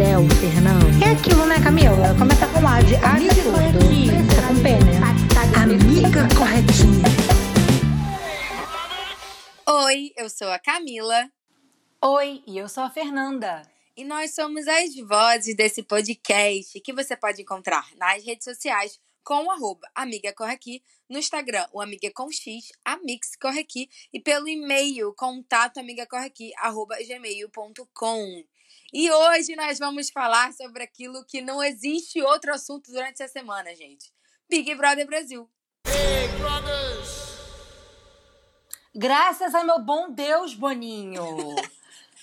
céu, Fernando. É aquilo, né, Camila? Começa com A de A corretinha. Começa com P, né? Amiga corretinha. Oi, eu sou a Camila Oi, e eu sou a Fernanda. e nós somos as vozes desse podcast que você pode encontrar nas redes sociais com o arroba Amiga Corre Aqui, no Instagram, o Amiga com X, Amix Corre Aqui, e pelo e-mail, contato amigacorreaqui, arroba gmail.com. E hoje nós vamos falar sobre aquilo que não existe outro assunto durante essa semana, gente. Big Brother Brasil. Graças a meu bom Deus, Boninho.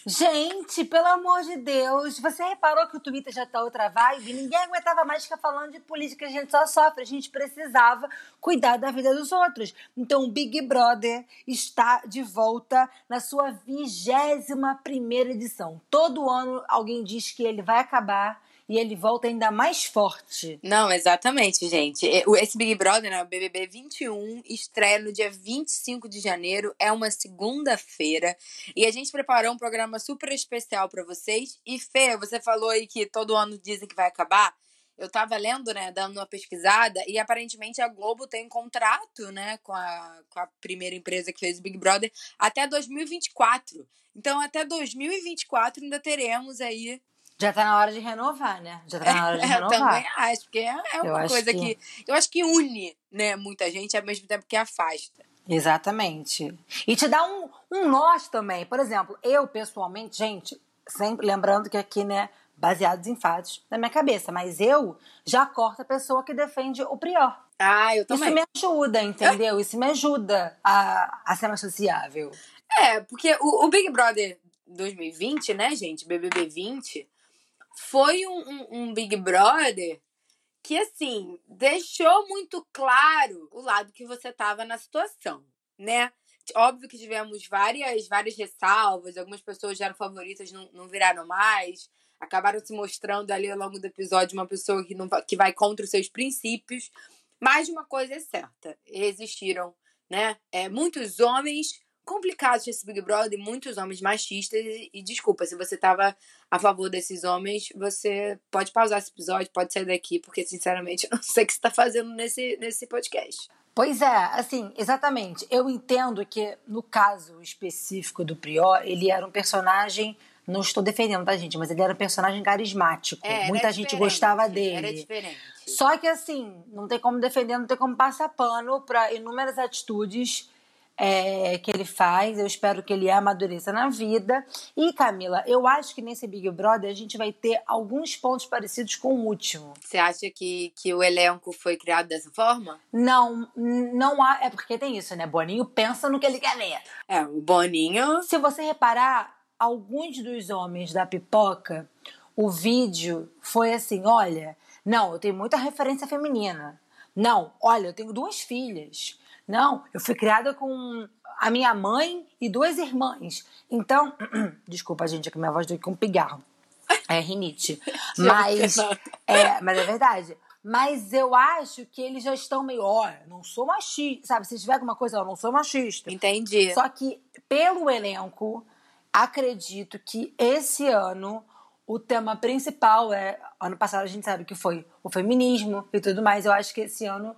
Gente, pelo amor de Deus, você reparou que o Twitter já tá outra vibe? Ninguém aguentava mais ficar falando de política, a gente só sofre, a gente precisava cuidar da vida dos outros. Então, o Big Brother está de volta na sua vigésima primeira edição. Todo ano alguém diz que ele vai acabar e ele volta ainda mais forte. Não, exatamente, gente. Esse Big Brother, né, o BBB 21, estreia no dia 25 de janeiro, é uma segunda-feira. E a gente preparou um programa super especial pra vocês. E Fê, você falou aí que todo ano dizem que vai acabar. Eu tava lendo, né, dando uma pesquisada, e aparentemente a Globo tem um contrato, né, com a, com a primeira empresa que fez o Big Brother até 2024. Então, até 2024 ainda teremos aí Já tá na hora de renovar, né? Já tá na hora de é, eu renovar. também acho, porque é é Eu uma acho coisa que- que... Eu acho que une, né, muita gente, ao mesmo tempo que afasta. Exatamente. E te dá um, um nós também. Por exemplo, eu pessoalmente, gente, sempre lembrando que aqui, né, baseados em fatos da minha cabeça, mas eu já corto a pessoa que defende o prior. Ah, eu Isso também. me ajuda, entendeu? Isso me ajuda a, a ser mais sociável. É, porque o, o Big Brother 2020, né, gente, BBB 20, foi um, um- um Big Brother que, assim, deixou muito claro o lado que você tava na situação, né? Óbvio que tivemos várias, várias ressalvas, algumas pessoas já eram favoritas, não, não viraram mais, acabaram se mostrando ali ao longo do episódio uma pessoa que, não, que vai contra os seus princípios, mas uma coisa é certa, existiram, né, é, muitos homens complicados nesse Big Brother, muitos homens machistas, e, e desculpa, se você tava a favor desses homens, você pode pausar esse episódio, pode sair daqui, porque sinceramente eu não sei o que você tá fazendo nesse, nesse podcast. Pois é, assim, exatamente. Eu entendo que, no caso específico do Prior, ele era um personagem. Não estou defendendo, tá, gente? Mas ele era um personagem carismático. É, era Muita gente gostava Era dele. diferente. Só que assim, não tem como defender, não tem como passar pano para inúmeras atitudes é, que ele faz. Eu espero que ele amadureça na vida. E, Camila, eu acho que nesse Big Brother a gente vai ter alguns pontos parecidos com o último. Você acha que, que o elenco foi criado dessa forma? Não, não há. É porque tem isso, né? Boninho pensa no que ele quer ver. É, o Boninho. Se você reparar, alguns dos homens da pipoca, o vídeo foi assim: olha, não, eu tenho muita referência feminina. Não, olha, eu tenho duas filhas. Não, eu fui criada com a minha mãe e duas irmãs. Então, desculpa, gente, é que minha voz deu aqui um pigarro. É rinite. Mas, é, mas é verdade. Mas eu acho que eles já estão meio, ó, não sou machista, sabe? Se tiver alguma coisa, eu não sou machista. Entendi. Só que, pelo elenco, acredito que esse ano o tema principal é. Ano passado a gente sabe que foi o feminismo e tudo mais. Eu acho que esse ano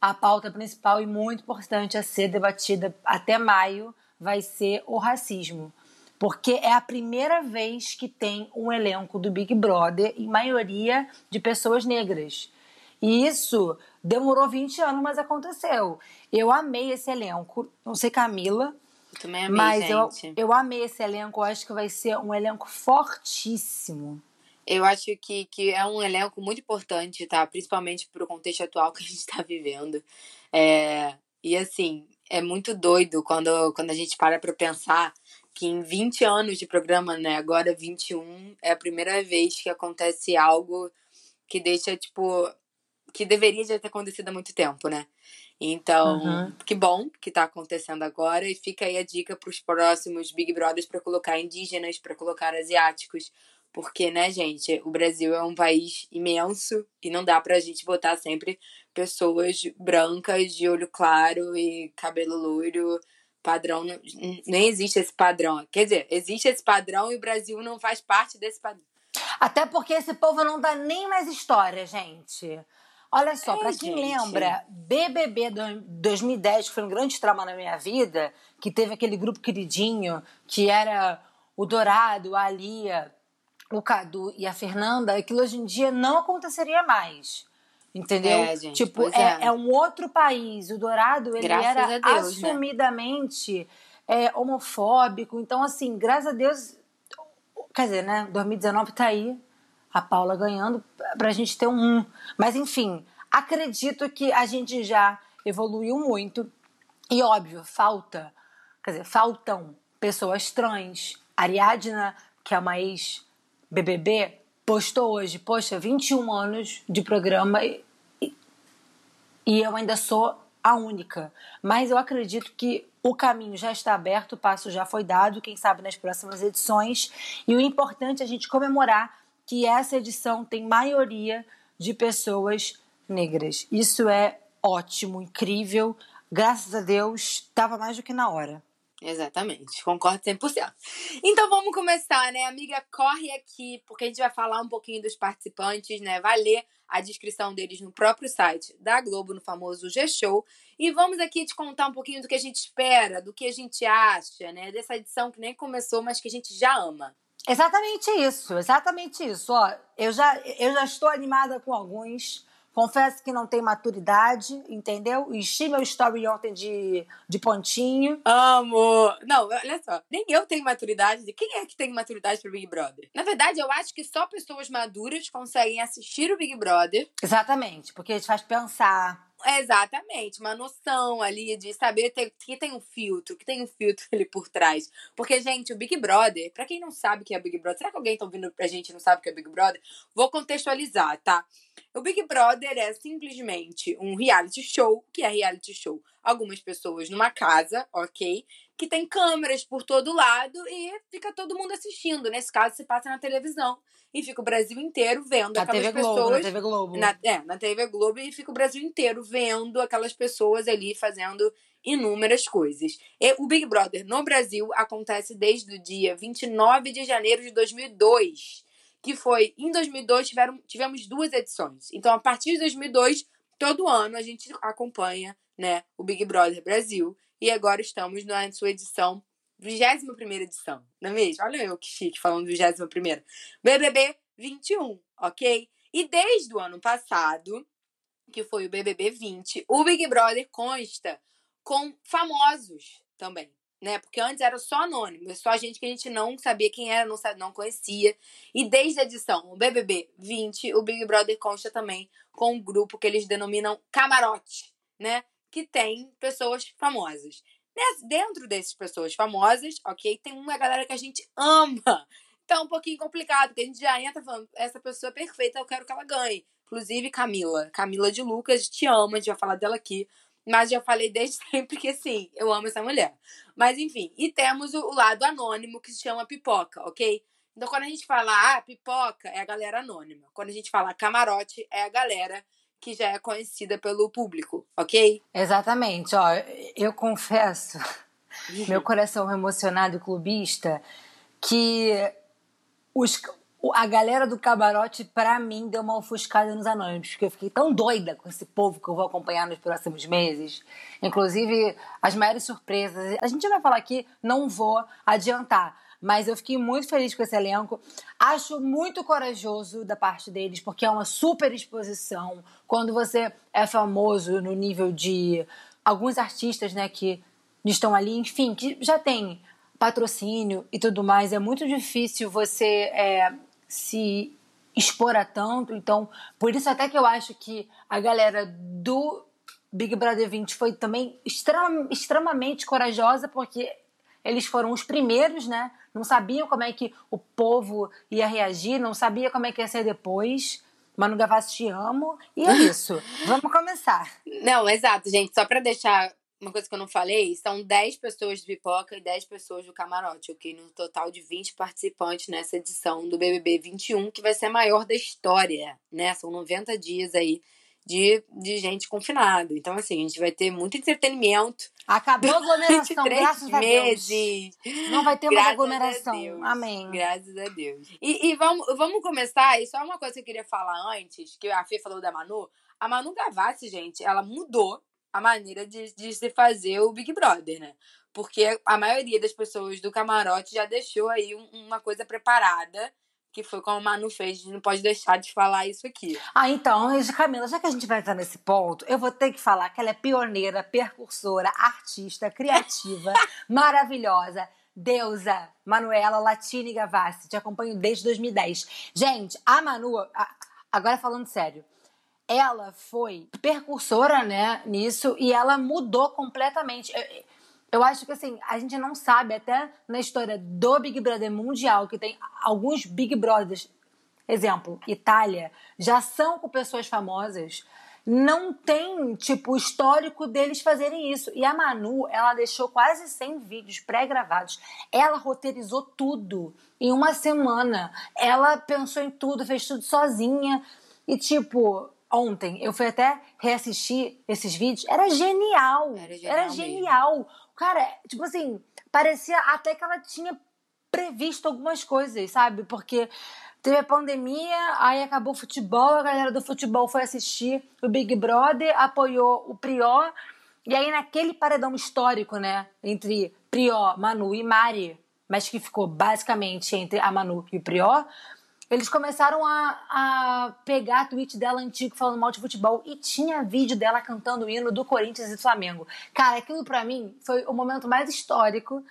a pauta principal e muito importante a ser debatida até maio vai ser o racismo. Porque é a primeira vez que tem um elenco do Big Brother, em maioria de pessoas negras. E isso demorou 20 anos, mas aconteceu. Eu amei esse elenco. Não sei, Camila, Eu também amei, mas eu, gente. eu amei esse elenco. Eu acho que vai ser um elenco fortíssimo. Eu acho que, que é um elenco muito importante, tá? Principalmente pro contexto atual que a gente tá vivendo. É, e assim, é muito doido quando, quando a gente para pra pensar que em 20 anos de programa, né? Agora 21, é a primeira vez que acontece algo que deixa, tipo, que deveria já ter acontecido há muito tempo, né? Então, uhum. que bom que tá acontecendo agora e fica aí a dica para os próximos Big Brothers para colocar indígenas, para colocar asiáticos, porque, né, gente, o Brasil é um país imenso e não dá pra gente botar sempre pessoas brancas de olho claro e cabelo loiro, padrão, nem existe esse padrão. Quer dizer, existe esse padrão e o Brasil não faz parte desse padrão. Até porque esse povo não dá nem mais história, gente. Olha só, é, para quem gente. lembra, BBB 2010, que foi um grande trauma na minha vida, que teve aquele grupo queridinho, que era o Dourado, a Alia, o Cadu e a Fernanda, aquilo hoje em dia não aconteceria mais. Entendeu? É, gente, tipo, é, é. é, um outro país. O Dourado, ele graças era Deus, né? assumidamente né? homofóbico. Então, assim, graças a Deus. Quer dizer, né? 2019 tá aí, a Paula ganhando, pra gente ter um. Mas, enfim, acredito que a gente já evoluiu muito. E, óbvio, falta. Quer dizer, faltam pessoas trans. Ariadna, que é uma ex BBB postou hoje, poxa, 21 anos de programa e, e eu ainda sou a única. Mas eu acredito que o caminho já está aberto, o passo já foi dado, quem sabe nas próximas edições. E o importante é a gente comemorar que essa edição tem maioria de pessoas negras. Isso é ótimo, incrível. Graças a Deus, estava mais do que na hora. Exatamente, concordo 100%. Então vamos começar, né? Amiga, corre aqui, porque a gente vai falar um pouquinho dos participantes, né? Vai ler a descrição deles no próprio site da Globo, no famoso G-Show. E vamos aqui te contar um pouquinho do que a gente espera, do que a gente acha, né? Dessa edição que nem começou, mas que a gente já ama. Exatamente isso, exatamente isso. Ó, eu já, eu já estou animada com alguns. Confesso que não tem maturidade, entendeu? Enchi meu story ontem de, de pontinho. Amo! Não, olha só. Nem eu tenho maturidade. Quem é que tem maturidade pro Big Brother? Na verdade, eu acho que só pessoas maduras conseguem assistir o Big Brother. Exatamente, porque a gente faz pensar. Exatamente, uma noção ali de saber que tem um filtro, que tem um filtro ali por trás. Porque, gente, o Big Brother, pra quem não sabe o que é Big Brother, será que alguém tá ouvindo pra gente e não sabe o que é Big Brother? Vou contextualizar, tá? O Big Brother é simplesmente um reality show, que é reality show. Algumas pessoas numa casa, ok? Que tem câmeras por todo lado e fica todo mundo assistindo. Nesse caso, se passa na televisão. E fica o Brasil inteiro vendo na aquelas TV pessoas. Globo, na TV Globo. Na, é, na TV Globo e fica o Brasil inteiro vendo aquelas pessoas ali fazendo inúmeras coisas. E o Big Brother no Brasil acontece desde o dia 29 de janeiro de 2002 que foi em 2002 tiveram, tivemos duas edições. Então, a partir de 2002, todo ano a gente acompanha né, o Big Brother Brasil. E agora estamos na sua edição, 21 edição, não é mesmo? Olha eu que chique falando 21. BBB 21, ok? E desde o ano passado, que foi o BBB 20, o Big Brother consta com famosos também né? Porque antes era só anônimo, só gente que a gente não sabia quem era, não, sabia, não conhecia. E desde a edição o BBB 20, o Big Brother consta também com um grupo que eles denominam camarote, né? Que tem pessoas famosas. Dentro dessas pessoas famosas, ok, tem uma galera que a gente ama. Então é um pouquinho complicado, porque a gente já entra falando, essa pessoa é perfeita, eu quero que ela ganhe. Inclusive Camila, Camila de Lucas, te amo, a gente vai falar dela aqui. Mas já falei desde sempre que sim, eu amo essa mulher. Mas enfim, e temos o, lado anônimo que se chama pipoca, ok? Então quando a gente fala ah, pipoca, é a galera anônima. Quando a gente fala camarote, é a galera que já é conhecida pelo público, ok? Exatamente, ó, eu confesso, meu coração emocionado e clubista, que os, a galera do camarote, pra mim, deu uma ofuscada nos anônimos, porque eu fiquei tão doida com esse povo que eu vou acompanhar nos próximos meses. Inclusive, as maiores surpresas. A gente vai falar aqui, não vou adiantar. Mas eu fiquei muito feliz com esse elenco. Acho muito corajoso da parte deles, porque é uma super exposição. Quando você é famoso no nível de alguns artistas, né, que estão ali, enfim, que já tem patrocínio e tudo mais, é muito difícil você é, se expor a tanto. Então, por isso até que eu acho que a galera do Big Brother 20 foi também extrema, extremamente corajosa, porque eles foram os primeiros, né? Não sabiam como é que o povo ia reagir, não sabia como é que ia ser depois. Manu Gavassi, te amo. E é isso. Vamos começar. Não, exato, gente. Só pra deixar uma coisa que eu não falei, são 10 pessoas de pipoca e 10 pessoas do camarote, ok? No total de 20 participantes nessa edição do BBB 21, que vai ser a maior da história, né? São 90 dias aí de, de gente confinada. Então, assim, a gente vai ter muito entretenimento. Acabou a aglomeração, graças a Deus. Não vai ter mais aglomeração. Amém. Graças a Deus. E, e, vamos, vamos começar, e só uma coisa que eu queria falar antes, que a Fê falou da Manu. A Manu Gavassi, gente, ela mudou a maneira de, de se fazer o Big Brother, né? Porque a maioria das pessoas do camarote já deixou aí uma coisa preparada que foi como a Manu fez, a gente não pode deixar de falar isso aqui. Ah, então, Camila, já que a gente vai entrar nesse ponto, eu vou ter que falar que ela é pioneira, percursora, artista, criativa, maravilhosa. Deusa Manuela Latini Gavassi, te acompanho desde 2010. Gente, a Manu, agora falando sério, ela foi percursora, né, nisso, e ela mudou completamente. Eu, eu acho que assim, a gente não sabe, até na história do Big Brother mundial, que tem alguns Big Brothers, exemplo, Itália, já são com pessoas famosas, não tem, tipo, histórico deles fazerem isso. E a Manu, ela deixou quase 100 vídeos pré-gravados. Ela roteirizou tudo em uma semana. Ela pensou em tudo, fez tudo sozinha. E, tipo, ontem eu fui até reassistir esses vídeos, era genial. Era genial. Era genial. Cara, tipo assim, parecia até que ela tinha previsto algumas coisas, sabe? Porque teve a pandemia, aí acabou o futebol, a galera do futebol foi assistir o Big Brother, apoiou o Prió. E aí, naquele paredão histórico, né, entre Prió, Manu e Mari, mas que ficou basicamente entre a Manu e o Prió, eles começaram a, a pegar tweet dela antigo falando mal de futebol e tinha vídeo dela cantando o hino do Corinthians e do Flamengo. Cara, aquilo para mim foi o momento mais histórico.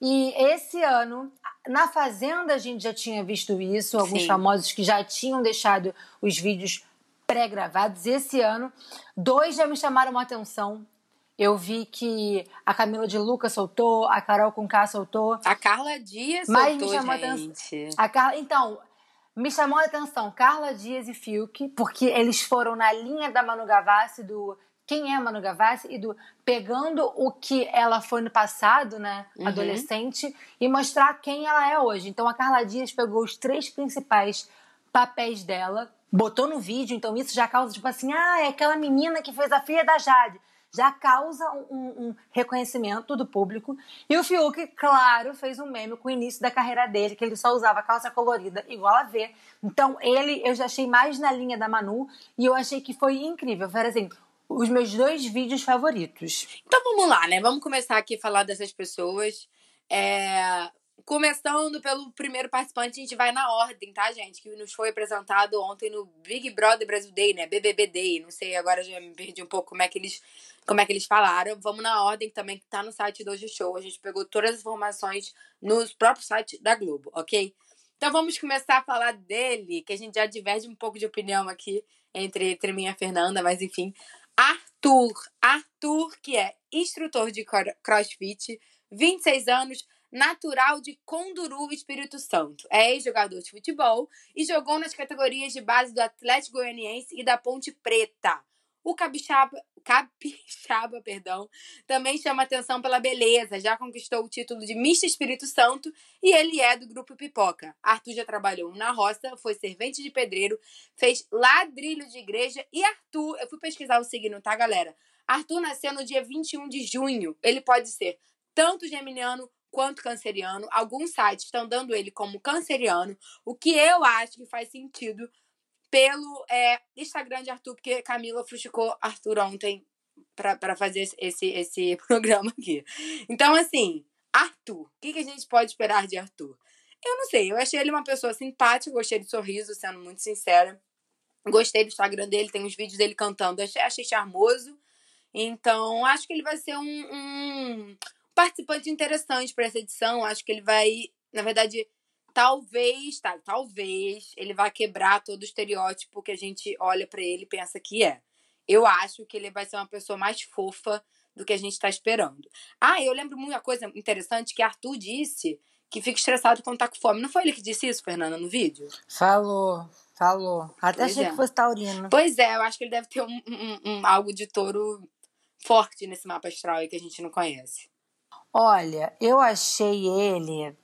E esse ano, na Fazenda, a gente já tinha visto isso, alguns Sim. famosos que já tinham deixado os vídeos pré-gravados. Esse ano, dois já me chamaram a atenção. Eu vi que a Camila de Luca soltou, a Carol Conká soltou. A Carla Dias soltou, Mas me chamou gente. A Carla, então, me chamou a atenção Carla Dias e Fiuk, porque eles foram na linha da Manu Gavassi, do quem é Manu Gavassi, e do pegando o que ela foi no passado, né, uhum. adolescente, e mostrar quem ela é hoje. Então a Carla Dias pegou os três principais papéis dela, botou no vídeo, então isso já causa tipo assim, ah, é aquela menina que fez a filha da Jade já causa um, um, reconhecimento do público. E o Fiuk, claro, fez um meme com o início da carreira dele, que ele só usava calça colorida igual a V. Então, ele eu já achei mais na linha da Manu e eu achei que foi incrível. Foi assim, os meus dois vídeos favoritos. Então vamos lá, né? Vamos começar aqui a falar dessas pessoas. É... Começando pelo primeiro participante, a gente vai na ordem, tá, gente? Que nos foi apresentado ontem no Big Brother Brasil Day, né? BBB Day. Não sei, agora já me perdi um pouco como é que eles, como é que eles falaram. Vamos na ordem também, que tá no site do Hoje Show. A gente pegou todas as informações no próprio site da Globo, ok? Então vamos começar a falar dele, que a gente já diverge um pouco de opinião aqui entre, entre mim e a Fernanda, mas enfim. Arthur. Arthur, que é instrutor de crossfit, 26 anos natural de Conduru, Espírito Santo. É ex-jogador de futebol e jogou nas categorias de base do Atlético Goianiense e da Ponte Preta. O Capixaba, Capixaba perdão, também chama atenção pela beleza, já conquistou o título de Mista Espírito Santo e ele é do Grupo Pipoca. Arthur já trabalhou na roça, foi servente de pedreiro, fez ladrilho de igreja e Arthur, eu fui pesquisar o signo, tá, galera? Arthur nasceu no dia 21 de junho. Ele pode ser tanto geminiano quanto canceriano. Alguns sites estão dando ele como canceriano, o que eu acho que faz sentido pelo é, Instagram de Arthur, porque Camila frustrou Arthur ontem para fazer esse, esse programa aqui. Então, assim, Arthur, o que, que a gente pode esperar de Arthur? Eu não sei, eu achei ele uma pessoa simpática, gostei do sorriso, sendo muito sincera. Gostei do Instagram dele, tem uns vídeos dele cantando, achei, achei charmoso. Então, acho que ele vai ser um, um, participante interessante para essa edição. Acho que ele vai, na verdade, talvez, tá, talvez ele vai quebrar todo o estereótipo que a gente olha para ele e pensa que é. Eu acho que ele vai ser uma pessoa mais fofa do que a gente está esperando. Ah, eu lembro uma coisa interessante que Arthur disse que fica estressado quando tá com fome. Não foi ele que disse isso, Fernanda, no vídeo? Falou. Falou. Até Pois achei é. que fosse taurino. Pois é, eu acho que ele deve ter um, um- um- algo de touro forte nesse mapa astral aí que a gente não conhece. Olha, eu achei ele.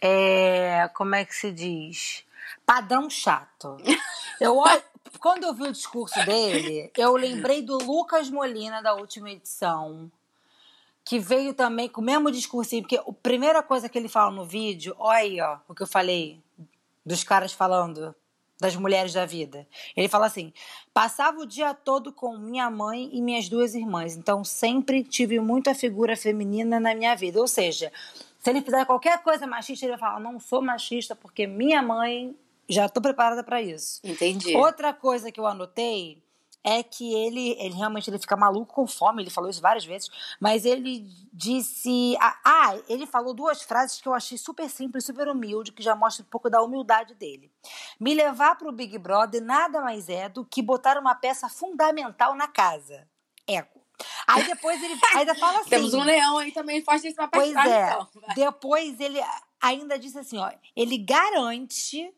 É, como é que se diz? Padrão chato. Eu olho, quando eu vi o discurso dele, eu lembrei do Lucas Molina da última edição, que veio também com o mesmo discursinho, porque a primeira coisa que ele fala no vídeo, olha aí, ó, o que eu falei dos caras falando das mulheres da vida. Ele fala assim: passava o dia todo com minha mãe e minhas duas irmãs, então sempre tive muita figura feminina na minha vida. Ou seja, se ele fizer qualquer coisa machista, ele vai falar: não sou machista porque minha mãe já estou preparada para isso. Entendi. Outra coisa que eu anotei é que ele, ele realmente ele fica maluco com fome, ele falou isso várias vezes, mas ele disse. Ah, ele falou duas frases que eu achei super simples, super humilde, que já mostra um pouco da humildade dele. Me levar para o Big Brother nada mais é do que botar uma peça fundamental na casa. Eco. Aí depois ele ainda fala assim. Temos um leão aí também forte nesse mapa Pois é. então. Depois ele ainda disse assim, ó, ele garante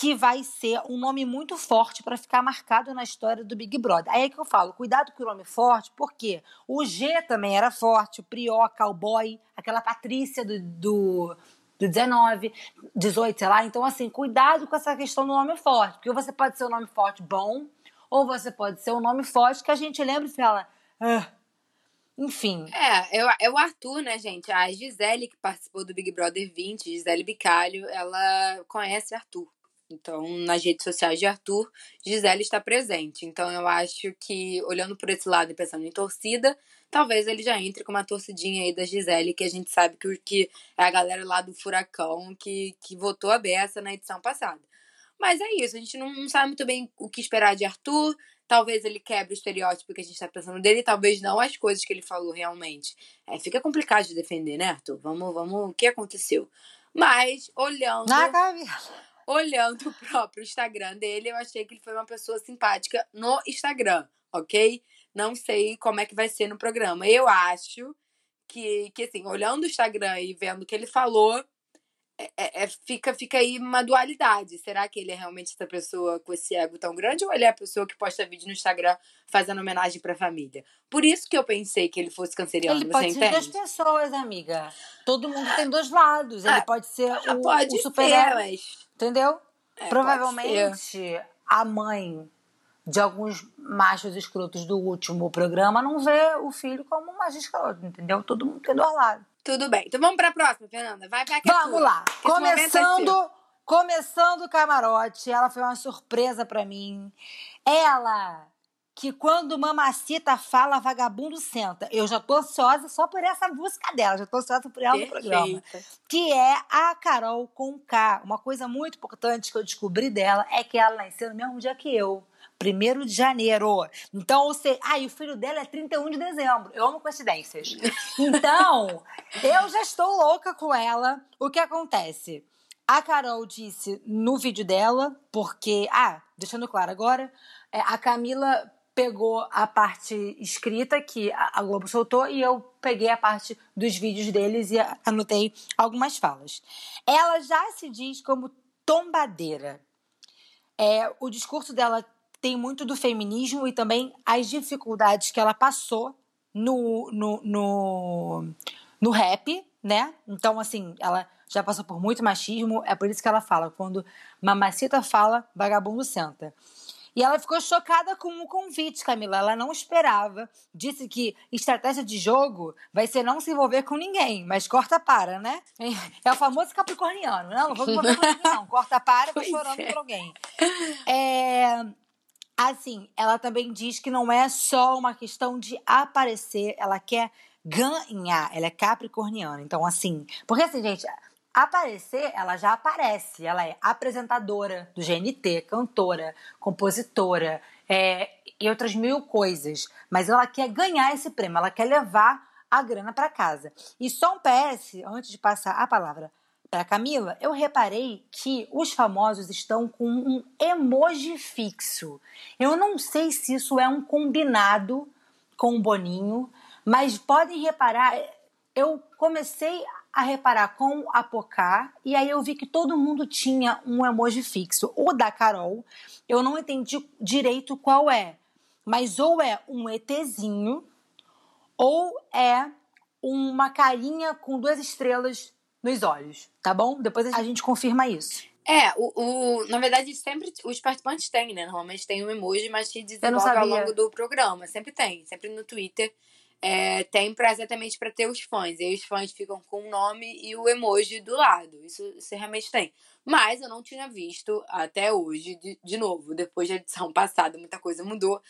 que vai ser um nome muito forte para ficar marcado na história do Big Brother. Aí é que eu falo, cuidado com o nome forte, porque o G também era forte, o Prió, Cowboy, aquela Patrícia do, do, do 19, 18, sei lá. Então, assim, cuidado com essa questão do nome forte, porque você pode ser um nome forte bom, ou você pode ser um nome forte que a gente lembra e fala, ah. enfim. É, é, é o Arthur, né, gente? A Gisele, que participou do Big Brother 20, Gisele Bicalho, ela conhece Arthur. Então, nas redes sociais de Arthur, Gisele está presente. Então, eu acho que, olhando por esse lado e pensando em torcida, talvez ele já entre com uma torcidinha aí da Gisele, que a gente sabe que, que é a galera lá do Furacão que, que votou a beça na edição passada. Mas é isso, a gente não, não sabe muito bem o que esperar de Arthur. Talvez ele quebre o estereótipo que a gente tá pensando dele, talvez não as coisas que ele falou realmente. É, fica complicado de defender, né, Arthur? Vamos, vamos, o que aconteceu? Mas, olhando, Na cabeça. Olhando o próprio Instagram dele, eu achei que ele foi uma pessoa simpática no Instagram, ok? Não sei como é que vai ser no programa. Eu acho que, que assim, olhando o Instagram e vendo o que ele falou, é- é- é- fica, fica aí uma dualidade. Será que ele é realmente essa pessoa com esse ego tão grande ou ele é a pessoa que posta vídeo no Instagram fazendo homenagem pra família? Por isso que eu pensei que ele fosse canceriano, Ele pode ser duas pessoas, amiga. Todo mundo tem dois lados. Ele Ah, pode ser o, Pode o ser, super-herói. mas... Entendeu? é, ser. Provavelmente a mãe de alguns machos escrotos do último programa não vê o filho como um macho escroto, entendeu? Todo mundo tem dois lados. Tudo bem. Então vamos pra próxima, Fernanda. Vai, que é Vamos tua. lá. Momento é. Começando, começando o camarote, ela foi uma surpresa pra mim. Ela que quando Mamacita fala, vagabundo senta. Eu já tô ansiosa só por essa música dela, já tô ansiosa por ela no programa. Perfeita. Que é a Carol com K. Uma coisa muito importante que eu descobri dela é que ela nasceu no mesmo dia que eu. Primeiro de janeiro. Então, ou seja, ah, e o filho dela é 31 de dezembro. Eu amo coincidências. Então, eu já estou louca com ela. O que acontece? A Carol disse no vídeo dela, porque. Ah, deixando claro agora, é, a Camila pegou a parte escrita que a Globo soltou e eu peguei a parte dos vídeos deles e anotei algumas falas. Ela já se diz como tombadeira. É, o discurso dela tem muito do feminismo e também as dificuldades que ela passou no, no, no, no rap, né? Então, assim, ela já passou por muito machismo, é por isso que ela fala, quando mamacita fala, vagabundo senta. E ela ficou chocada com o convite, Camila. Ela não esperava. Disse que estratégia de jogo vai ser não se envolver com ninguém, mas corta para, né? É o famoso capricorniano. Não, não vou me envolver com ninguém, não. Corta para, Pois chorando é. por alguém. É, assim, ela também diz que não é só uma questão de aparecer, ela quer ganhar, ela é capricorniana. Então, assim, porque assim, gente, aparecer, ela já aparece, ela é apresentadora do GNT, cantora, compositora, é, e outras mil coisas. Mas ela quer ganhar esse prêmio, ela quer levar a grana para casa. E só um PS, antes de passar a palavra para Camila, eu reparei que os famosos estão com um emoji fixo. Eu não sei se isso é um combinado com o Boninho, mas podem reparar, eu comecei a reparar com a Pocá e aí eu vi que todo mundo tinha um emoji fixo. O da Carol, eu não entendi direito qual é, mas ou é um ETzinho ou é uma carinha com duas estrelas nos olhos, tá bom? Depois a gente confirma isso. É, o, o, na verdade, sempre os participantes têm, né? Normalmente tem um emoji, mas que desenvolve ao longo do programa. Sempre tem, sempre no Twitter. É, tem pra, exatamente para ter os fãs. E aí os fãs ficam com o nome e o emoji do lado. Isso, isso realmente tem. Mas eu não tinha visto até hoje, de, de novo, depois da edição passada, muita coisa mudou.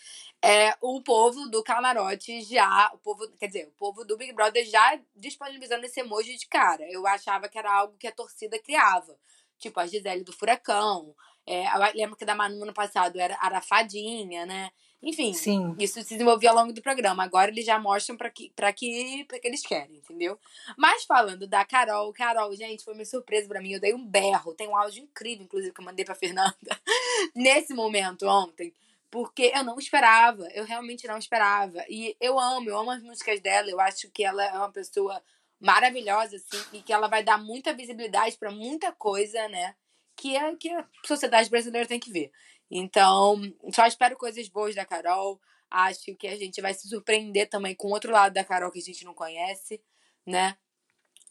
É, o povo do camarote já, o povo, quer dizer, o povo do Big Brother já disponibilizando esse emoji de cara. Eu achava que era algo que a torcida criava. Tipo a Gisele do Furacão. É, lembro que da Manu no passado era Arafadinha, né? Enfim, Sim. isso se desenvolvia ao longo do programa. Agora eles já mostram para que, pra que, pra que eles querem, entendeu? Mas falando da Carol, Carol, gente, foi uma surpresa para mim. Eu dei um berro. Tem um áudio incrível, inclusive, que eu mandei pra Fernanda nesse momento ontem. Porque eu não esperava, eu realmente não esperava. E eu amo, eu amo as músicas dela. Eu acho que ela é uma pessoa maravilhosa, assim, e que ela vai dar muita visibilidade para muita coisa, né? Que, é, que a sociedade brasileira tem que ver. Então, só espero coisas boas da Carol. Acho que a gente vai se surpreender também com outro lado da Carol que a gente não conhece, né?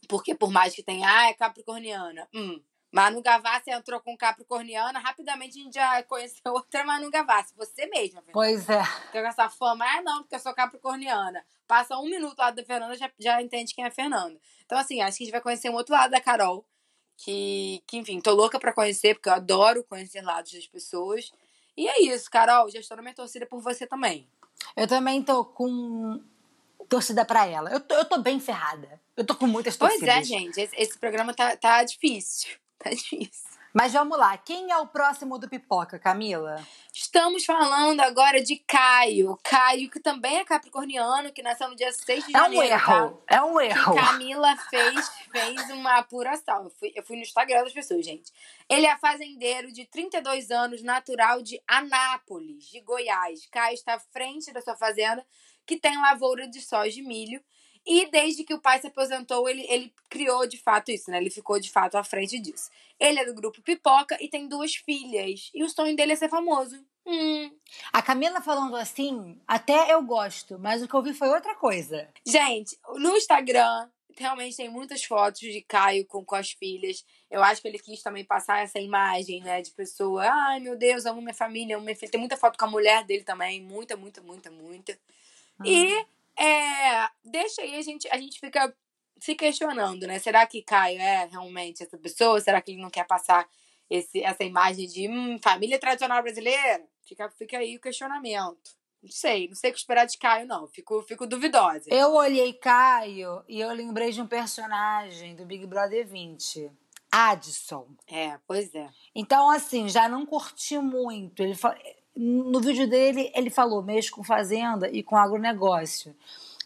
Porque por mais que tenha, ah, é capricorniana. Hum. Manu Gavassi entrou com capricorniana, rapidamente a gente já conheceu outra Manu Gavassi. Você mesma, Fernanda. Pois é. Tem essa fama, ah, não, porque eu sou capricorniana. Passa um minuto lá da Fernanda, já, já entende quem é a Fernanda. Então, assim, acho que a gente vai conhecer um outro lado da Carol que, que, enfim, tô louca pra conhecer, porque eu adoro conhecer lados das pessoas. E é isso, Carol, já estou na minha torcida por você também. Eu também tô com torcida pra ela. Eu tô, eu tô bem ferrada. Eu tô com muitas torcidas. Pois é, gente, esse, esse programa tá, tá difícil. Tá difícil. Mas vamos lá, quem é o próximo do Pipoca, Camila? Estamos falando agora de Caio. Caio, que também é capricorniano, que nasceu no dia 6 de É um janeiro. erro, tá? é um erro. Que Camila fez, fez uma apuração. Eu fui, eu fui no Instagram das pessoas, gente. Ele é fazendeiro de 32 anos, natural de Anápolis, de Goiás. Caio está à frente da sua fazenda, que tem lavoura de soja e milho. E desde que o pai se aposentou, ele, ele criou de fato isso, né? Ele ficou de fato à frente disso. Ele é do grupo Pipoca e tem duas filhas. E o sonho dele é ser famoso. Hum. A Camila falando assim, até eu gosto, mas o que eu vi foi outra coisa. Gente, no Instagram realmente tem muitas fotos de Caio com, com as filhas. Eu acho que ele quis também passar essa imagem, né? De pessoa, ai meu Deus, amo minha família, amo minha filha. Tem muita foto com a mulher dele também, muita, muita, muita, muita. E é, deixa aí, a gente, a gente fica se questionando, né? Será que Caio é realmente essa pessoa? Será que ele não quer passar esse, essa imagem de hum, família tradicional brasileira? Fica, fica aí o questionamento. Não sei, não sei o que esperar de Caio, não. Fico, fico duvidosa. Eu olhei Caio e eu lembrei de um personagem do Big Brother 20. Addison. É, pois é. Então, assim, já não curti muito. Ele fa- No vídeo dele, ele falou mexe com fazenda e com agronegócio.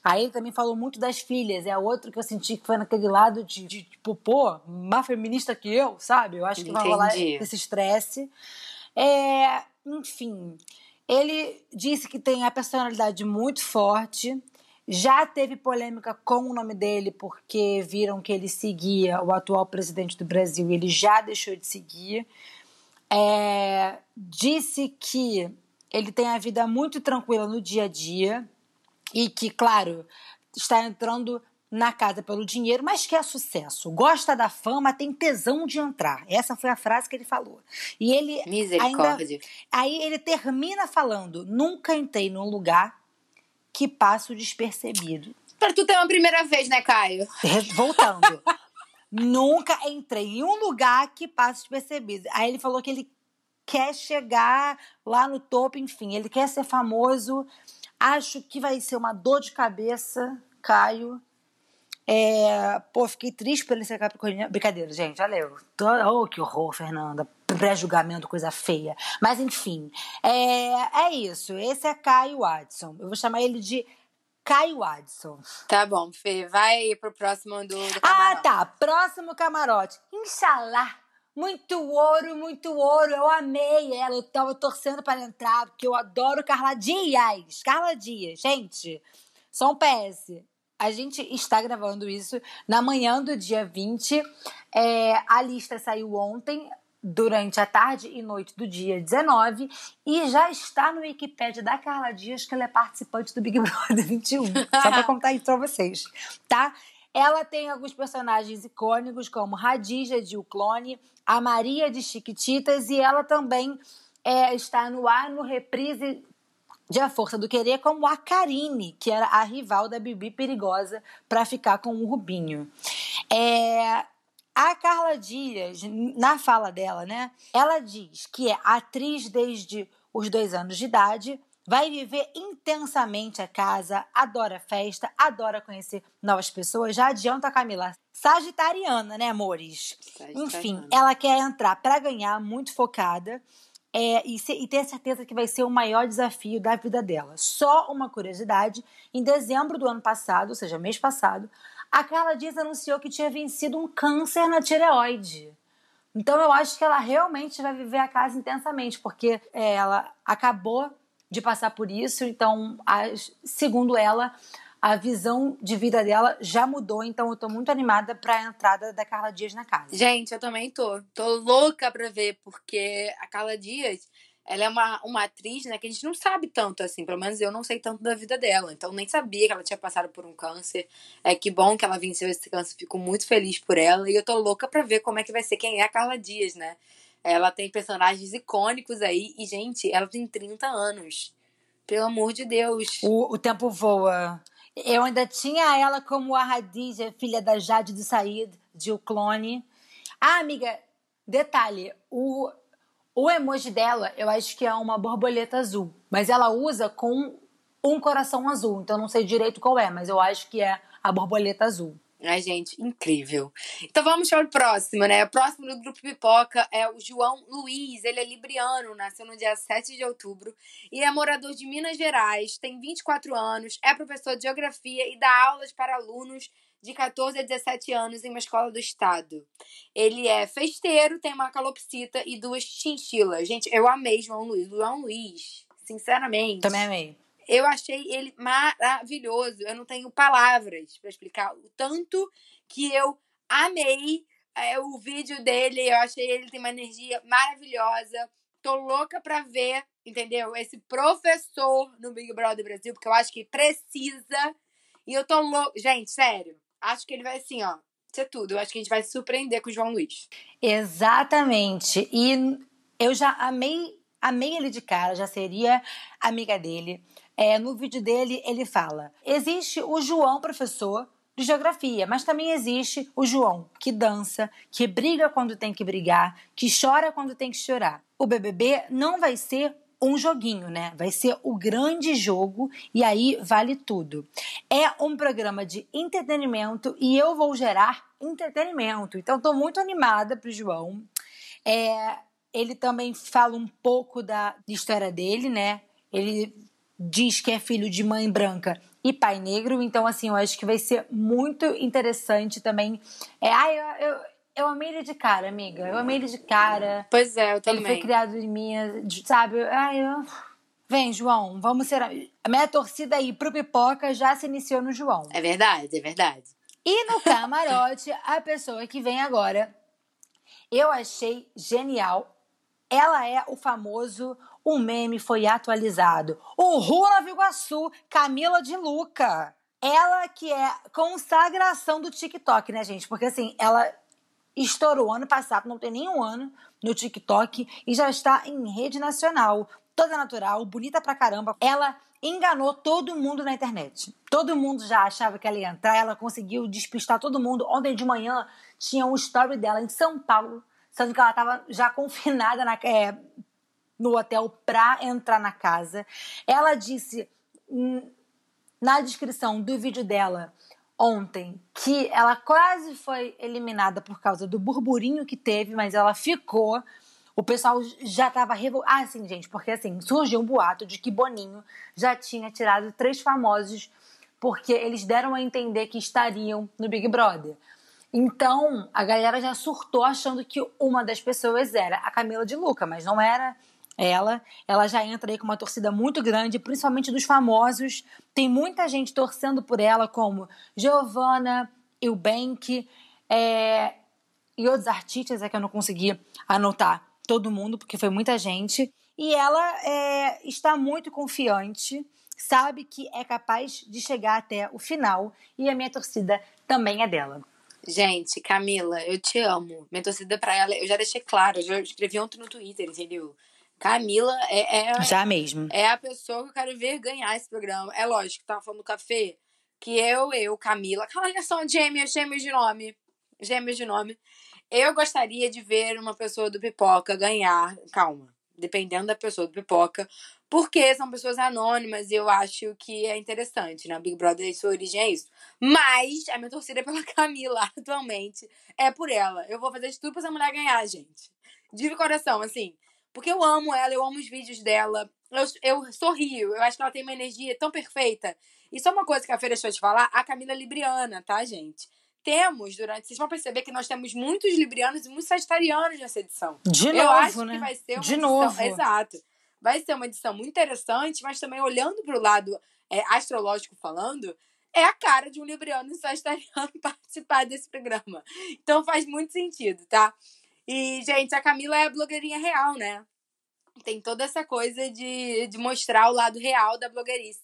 Aí ele também falou muito das filhas. É outro que eu senti que foi naquele lado de, de tipo, pô, mais feminista que eu, sabe? Eu acho que vai rolar Entendi. esse estresse. É, enfim, ele disse que tem a personalidade muito forte. Já teve polêmica com o nome dele, porque viram que ele seguia o atual presidente do Brasil e ele já deixou de seguir. É, disse que ele tem a vida muito tranquila no dia a dia e que, claro, está entrando na casa pelo dinheiro, mas quer sucesso. Gosta da fama, tem tesão de entrar. Essa foi a frase que ele falou. E ele ainda Misericórdia. Aí ele termina falando: nunca entrei num lugar que passo despercebido. Pra tu ter uma primeira vez, né, Caio? Voltando. Nunca entrei em um lugar que passo despercebido. Aí ele falou que ele quer chegar lá no topo, enfim, ele quer ser famoso. Acho que vai ser uma dor de cabeça, Caio. É, pô, fiquei triste por ele ser capricorniano. Brincadeira, gente, olha eu. Tô, oh, que horror, Fernanda. Pré-julgamento, coisa feia. Mas, enfim, é, é isso. Esse é Caio Adson. Eu vou chamar ele de Caio Adson. Tá bom, Fê. Vai pro próximo do, do Ah, tá. Próximo camarote. Inxalá. Muito ouro, muito ouro. Eu amei ela. Eu tava torcendo para entrar, porque eu adoro Carla Dias. Carla Dias, gente. Só um PS. a gente está gravando isso na manhã do dia 20. É, a lista saiu ontem, durante a tarde e noite do dia 19 e já está no Wikipedia da Carla Dias que ela é participante do Big Brother 21. Só para contar isso para vocês, tá? Ela tem alguns personagens icônicos como Radija de O Clone, a Maria de Chiquititas e ela também é, está no ar no reprise de A Força do Querer como a Karine, que era a rival da Bibi Perigosa para ficar com o Rubinho. É, a Carla Dias, na fala dela, né? Ela diz que é atriz desde os dois anos de idade, vai viver intensamente a casa, adora festa, adora conhecer novas pessoas. Já adianta a Camila. Sagitariana, né, amores? Sagitariana. Enfim, ela quer entrar para ganhar, muito focada. É, e, se, e ter certeza que vai ser o maior desafio da vida dela. Só uma curiosidade: em dezembro do ano passado, ou seja, mês passado, a Carla Dias anunciou que tinha vencido um câncer na tireoide. Então eu acho que ela realmente vai viver a casa intensamente, porque é, ela acabou de passar por isso, então, segundo ela, a visão de vida dela já mudou, então eu tô muito animada para a entrada da Carla Dias na casa. Gente, eu também tô. Tô louca pra ver, porque a Carla Dias ela é uma, uma atriz, né, que a gente não sabe tanto, assim, pelo menos eu não sei tanto da vida dela, então nem sabia que ela tinha passado por um câncer. É que bom que ela venceu esse câncer, fico muito feliz por ela e eu tô louca pra ver como é que vai ser quem é a Carla Dias, né? Ela tem personagens icônicos aí e, gente, ela tem 30 anos. Pelo amor de Deus. O, o tempo voa. Eu ainda tinha ela como a Radija, filha da Jade do Said, de O Clone. Ah, amiga, detalhe, o o emoji dela, eu acho que é uma borboleta azul, mas ela usa com um coração azul, então não sei direito qual é, mas eu acho que é a borboleta azul. Ai, gente, incrível. Então vamos para o próximo, né? O próximo do Grupo Pipoca é o João Luiz. Ele é libriano, nasceu no dia 7 de outubro e é morador de Minas Gerais, tem 24 anos, é professor de geografia e dá aulas para alunos de 14 a 17 anos em uma escola do estado. Ele é festeiro, tem uma calopsita e duas chinchilas. Gente, eu amei João Luiz. João Luiz, sinceramente. Também amei. Eu achei ele maravilhoso. Eu não tenho palavras para explicar o tanto que eu amei é, o vídeo dele. Eu achei ele tem uma energia maravilhosa. Tô louca pra ver, entendeu? Esse professor no Big Brother Brasil, porque eu acho que precisa. E eu tô louca. Gente, sério acho que ele vai assim, ó, ser tudo. Eu acho que a gente vai se surpreender com o João Luiz. Exatamente. E eu já amei, amei ele de cara, já seria amiga dele. É, no vídeo dele, ele fala: existe o João, professor de geografia, mas também existe o João que dança, que briga quando tem que brigar, que chora quando tem que chorar. O BBB não vai ser um joguinho, né? Vai ser o grande jogo e aí vale tudo. É um programa de entretenimento e eu vou gerar entretenimento. Então tô muito animada pro João. É, ele também fala um pouco da história dele, né? Ele diz que é filho de mãe branca e pai negro, então assim, eu acho que vai ser muito interessante também. É, ai, eu, eu eu amei ele de cara, amiga. Eu amei ele de cara. Pois é, eu também. Ele foi criado em mim, sabe? Ai, eu... Vem, João, vamos ser. A minha torcida aí pro pipoca já se iniciou no João. É verdade, é verdade. E no camarote, a pessoa que vem agora, eu achei genial. Ela é o famoso o meme foi atualizado. O Rua Iguaçu, Camila de Luca. Ela que é consagração do TikTok, né, gente? Porque assim, ela estourou ano passado, não tem nenhum ano no TikTok e já está em rede nacional. Toda natural, bonita pra caramba. Ela enganou todo mundo na internet. Todo mundo já achava que ela ia entrar, ela conseguiu despistar todo mundo. Ontem de manhã tinha um story dela em São Paulo, sendo que ela estava já confinada na, é, no hotel pra entrar na casa. Ela disse hum, na descrição do vídeo dela ontem que ela quase foi eliminada por causa do burburinho que teve, mas ela ficou. O pessoal já estava revoltado. Ah, sim, gente, porque assim, surgiu um boato de que Boninho já tinha tirado três famosos porque eles deram a entender que estariam no Big Brother. Então, a galera já surtou achando que uma das pessoas era a Camila de Luca, mas não era ela. Ela já entra aí com uma torcida muito grande, principalmente dos famosos. Tem muita gente torcendo por ela, como Giovanna, Eubank é, e outros artistas é que eu não consegui anotar todo mundo, porque foi muita gente. E ela é, está muito confiante, sabe que é capaz de chegar até o final, e a minha torcida também é dela. Gente, Camila, eu te amo. Minha torcida pra ela, eu já deixei claro, eu já escrevi ontem no Twitter, entendeu? Camila é, é, Já mesmo. é a pessoa que eu quero ver ganhar esse programa. É lógico, tava falando do café, que eu, eu, Camila, olha só, gêmeas, gêmeos de nome. Gêmeos de nome. Eu gostaria de ver uma pessoa do Pipoca ganhar. Calma. Dependendo da pessoa do Pipoca. Porque são pessoas anônimas e eu acho que é interessante, né? Big Brother, sua origem é isso. Mas a minha torcida é pela Camila, atualmente. É por ela. Eu vou fazer de tudo pra essa mulher ganhar, gente. De coração, assim. Porque eu amo ela, eu amo os vídeos dela. Eu, eu sorrio, eu acho que ela tem uma energia tão perfeita. E só uma coisa que a Feira deixou de falar: a Camila libriana, tá, gente? Temos, durante. Vocês vão perceber que nós temos muitos librianos e muitos sagitarianos nessa edição. De eu novo, acho né? que vai ser uma De edição. novo. Exato. Vai ser uma edição muito interessante, mas também olhando para o lado é, astrológico falando, é a cara de um libriano e sagitariano participar desse programa. Então faz muito sentido, tá? E, gente, a Camila é a blogueirinha real, né? Tem toda essa coisa de, de mostrar o lado real da blogueirice.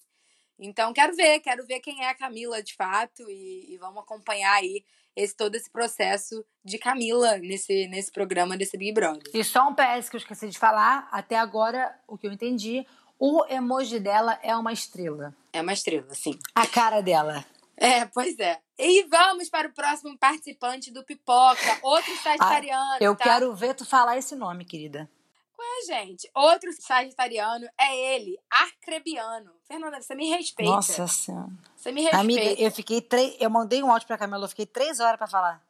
Então, quero ver, quero ver quem é a Camila de fato e, e vamos acompanhar aí esse, todo esse processo de Camila nesse, nesse programa desse Big Brother. E só um PS que eu esqueci de falar, até agora, o que eu entendi, o emoji dela é uma estrela. É uma estrela, sim. A cara dela. É, pois é. E vamos para o próximo participante do Pipoca, outro sagitariano. Eu tá? quero ver tu falar esse nome, querida. Ué, gente, outro sagitariano é ele, Arcrebiano. Fernanda, você me respeita. Nossa Senhora. Você me respeita. Amiga, eu fiquei três. Eu mandei um áudio pra Camila, eu fiquei três horas pra falar.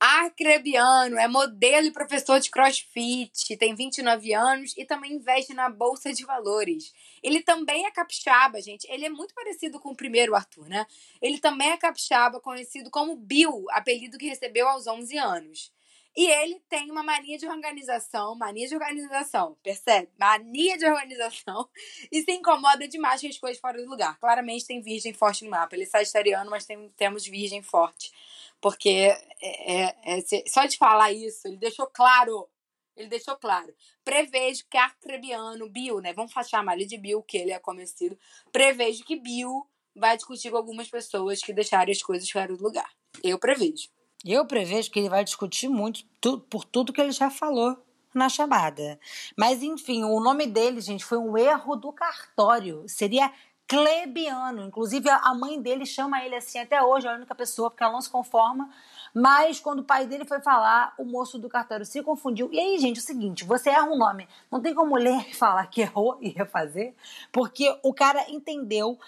Arcrebiano é modelo e professor de crossfit, tem 29 anos e também investe na Bolsa de Valores. Ele também é capixaba, gente. Ele é muito parecido com o primeiro Arthur, né? Ele também é capixaba, conhecido como Bill, apelido que recebeu aos 11 anos. E ele tem uma mania de organização, mania de organização, percebe? Mania de organização e se incomoda demais com as coisas fora do lugar. Claramente tem virgem forte no mapa. Ele é sagitariano, mas tem, temos virgem forte. Porque é, é, é, só de falar isso, ele deixou claro. Ele deixou claro. Prevejo que Arcrebiano, Bill, né? Vamos chamar ele de Bill, que ele é conhecido. Prevejo que Bill vai discutir com algumas pessoas que deixarem as coisas fora do lugar. Eu prevejo. Eu prevejo que ele vai discutir muito tu- por tudo que ele já falou na chamada. Mas, enfim, o nome dele, gente, foi um erro do cartório. Seria Clebiano. Inclusive, a mãe dele chama ele assim até hoje, é a única pessoa, porque ela não se conforma. Mas quando o pai dele foi falar, o moço do cartório se confundiu. E aí, gente, é o seguinte: você erra um nome, não tem como ler e falar que errou e refazer, porque o cara entendeu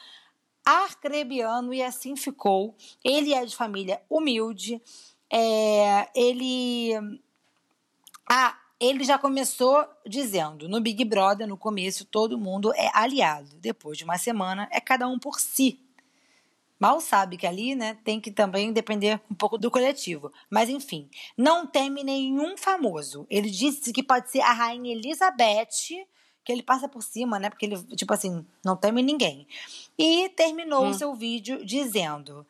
arcrebiano e assim ficou. Ele é de família humilde. É, ele. Ah, ele já começou dizendo: no Big Brother, no começo, todo mundo é aliado. Depois de uma semana, é cada um por si. Mal sabe que ali, né, tem que também depender um pouco do coletivo. Mas enfim, não teme nenhum famoso. Ele disse que pode ser a rainha Elizabeth, que ele passa por cima, né, porque ele, tipo assim, não teme ninguém. E terminou o seu vídeo dizendo: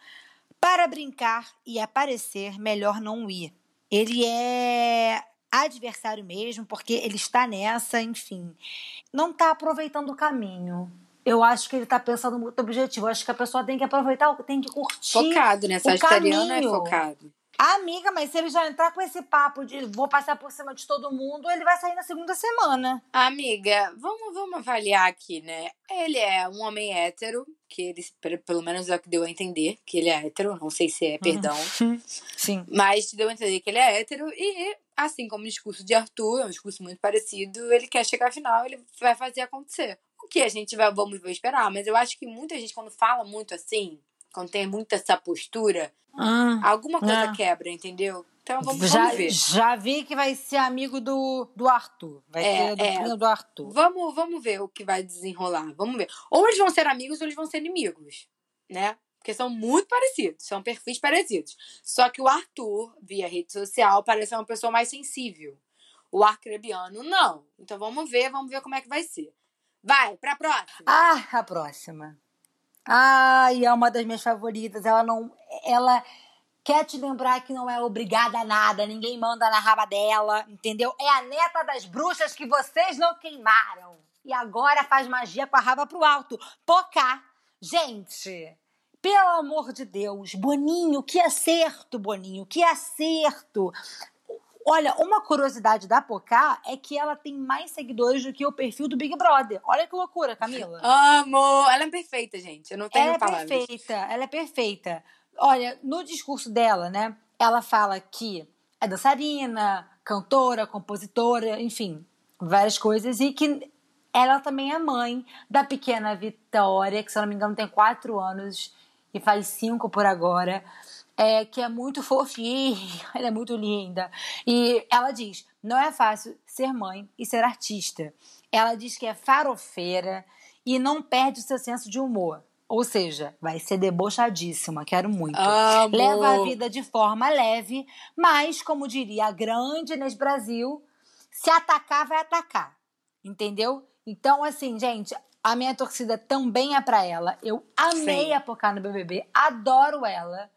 para brincar e aparecer, melhor não ir. Ele é adversário mesmo, porque ele está nessa, enfim. Não está aproveitando o caminho. Eu acho que ele está pensando muito no objetivo. Eu acho que a pessoa tem que aproveitar, tem que curtir. Focado, né? Sagitariano é focado. Amiga, mas se ele já entrar com esse papo de vou passar por cima de todo mundo, ele vai sair na segunda semana. Amiga, vamos, vamos avaliar aqui, né? Ele é um homem hétero, que ele, pe- pelo menos é o que deu a entender, que ele é hétero, não sei se é perdão, Sim. mas deu a entender que ele é hétero e, assim como o discurso de Arthur, é um discurso muito parecido, ele quer chegar à final, ele vai fazer acontecer. O que a gente vai, vamos ver esperar, mas eu acho que muita gente, quando fala muito assim, quando tem muito essa postura, Ah, alguma coisa Ah. quebra, entendeu? Então vamos, já, vamos ver. já vi que vai ser amigo do, do Arthur. Vai É, ser é. do Arthur. Vamos, vamos ver o que vai desenrolar. Vamos ver. Ou eles vão ser amigos ou eles vão ser inimigos, né? Porque são muito parecidos, são perfis parecidos. Só que o Arthur, via rede social, parece uma pessoa mais sensível. o arcrebiano não. Então vamos ver, vamos ver como é que vai ser. Vai, pra próxima. Ah, a próxima. Ai, é uma das minhas favoritas. Ela não. Ela quer te lembrar que não é obrigada a nada, ninguém manda na raba dela, entendeu? É a neta das bruxas que vocês não queimaram. E agora faz magia com a raba pro alto. Pocá. Gente, pelo amor de Deus, Boninho, que acerto, Boninho, que acerto. Olha, uma curiosidade da Pocá é que ela tem mais seguidores do que o perfil do Big Brother. Olha que loucura, Camila. Amo! Ela é perfeita, gente. Eu não tenho ela palavras. é perfeita, ela é perfeita. Olha, no discurso dela, né, ela fala que é dançarina, cantora, compositora, enfim, várias coisas, e que ela também é mãe da pequena Vitória, que se eu não me engano tem quatro anos e faz cinco por agora é, que é muito fofinha, ela é muito linda. E ela diz: não é fácil ser mãe e ser artista. Ela diz que é farofeira e não perde o seu senso de humor. Ou seja, vai ser debochadíssima, quero muito. Leva a vida de forma leve, mas, como diria a grande Inês Brasil, se atacar, vai atacar. Entendeu? Então, assim, gente, a minha torcida também é para ela. Eu amei Sim. a Pocá no BBB, adoro ela.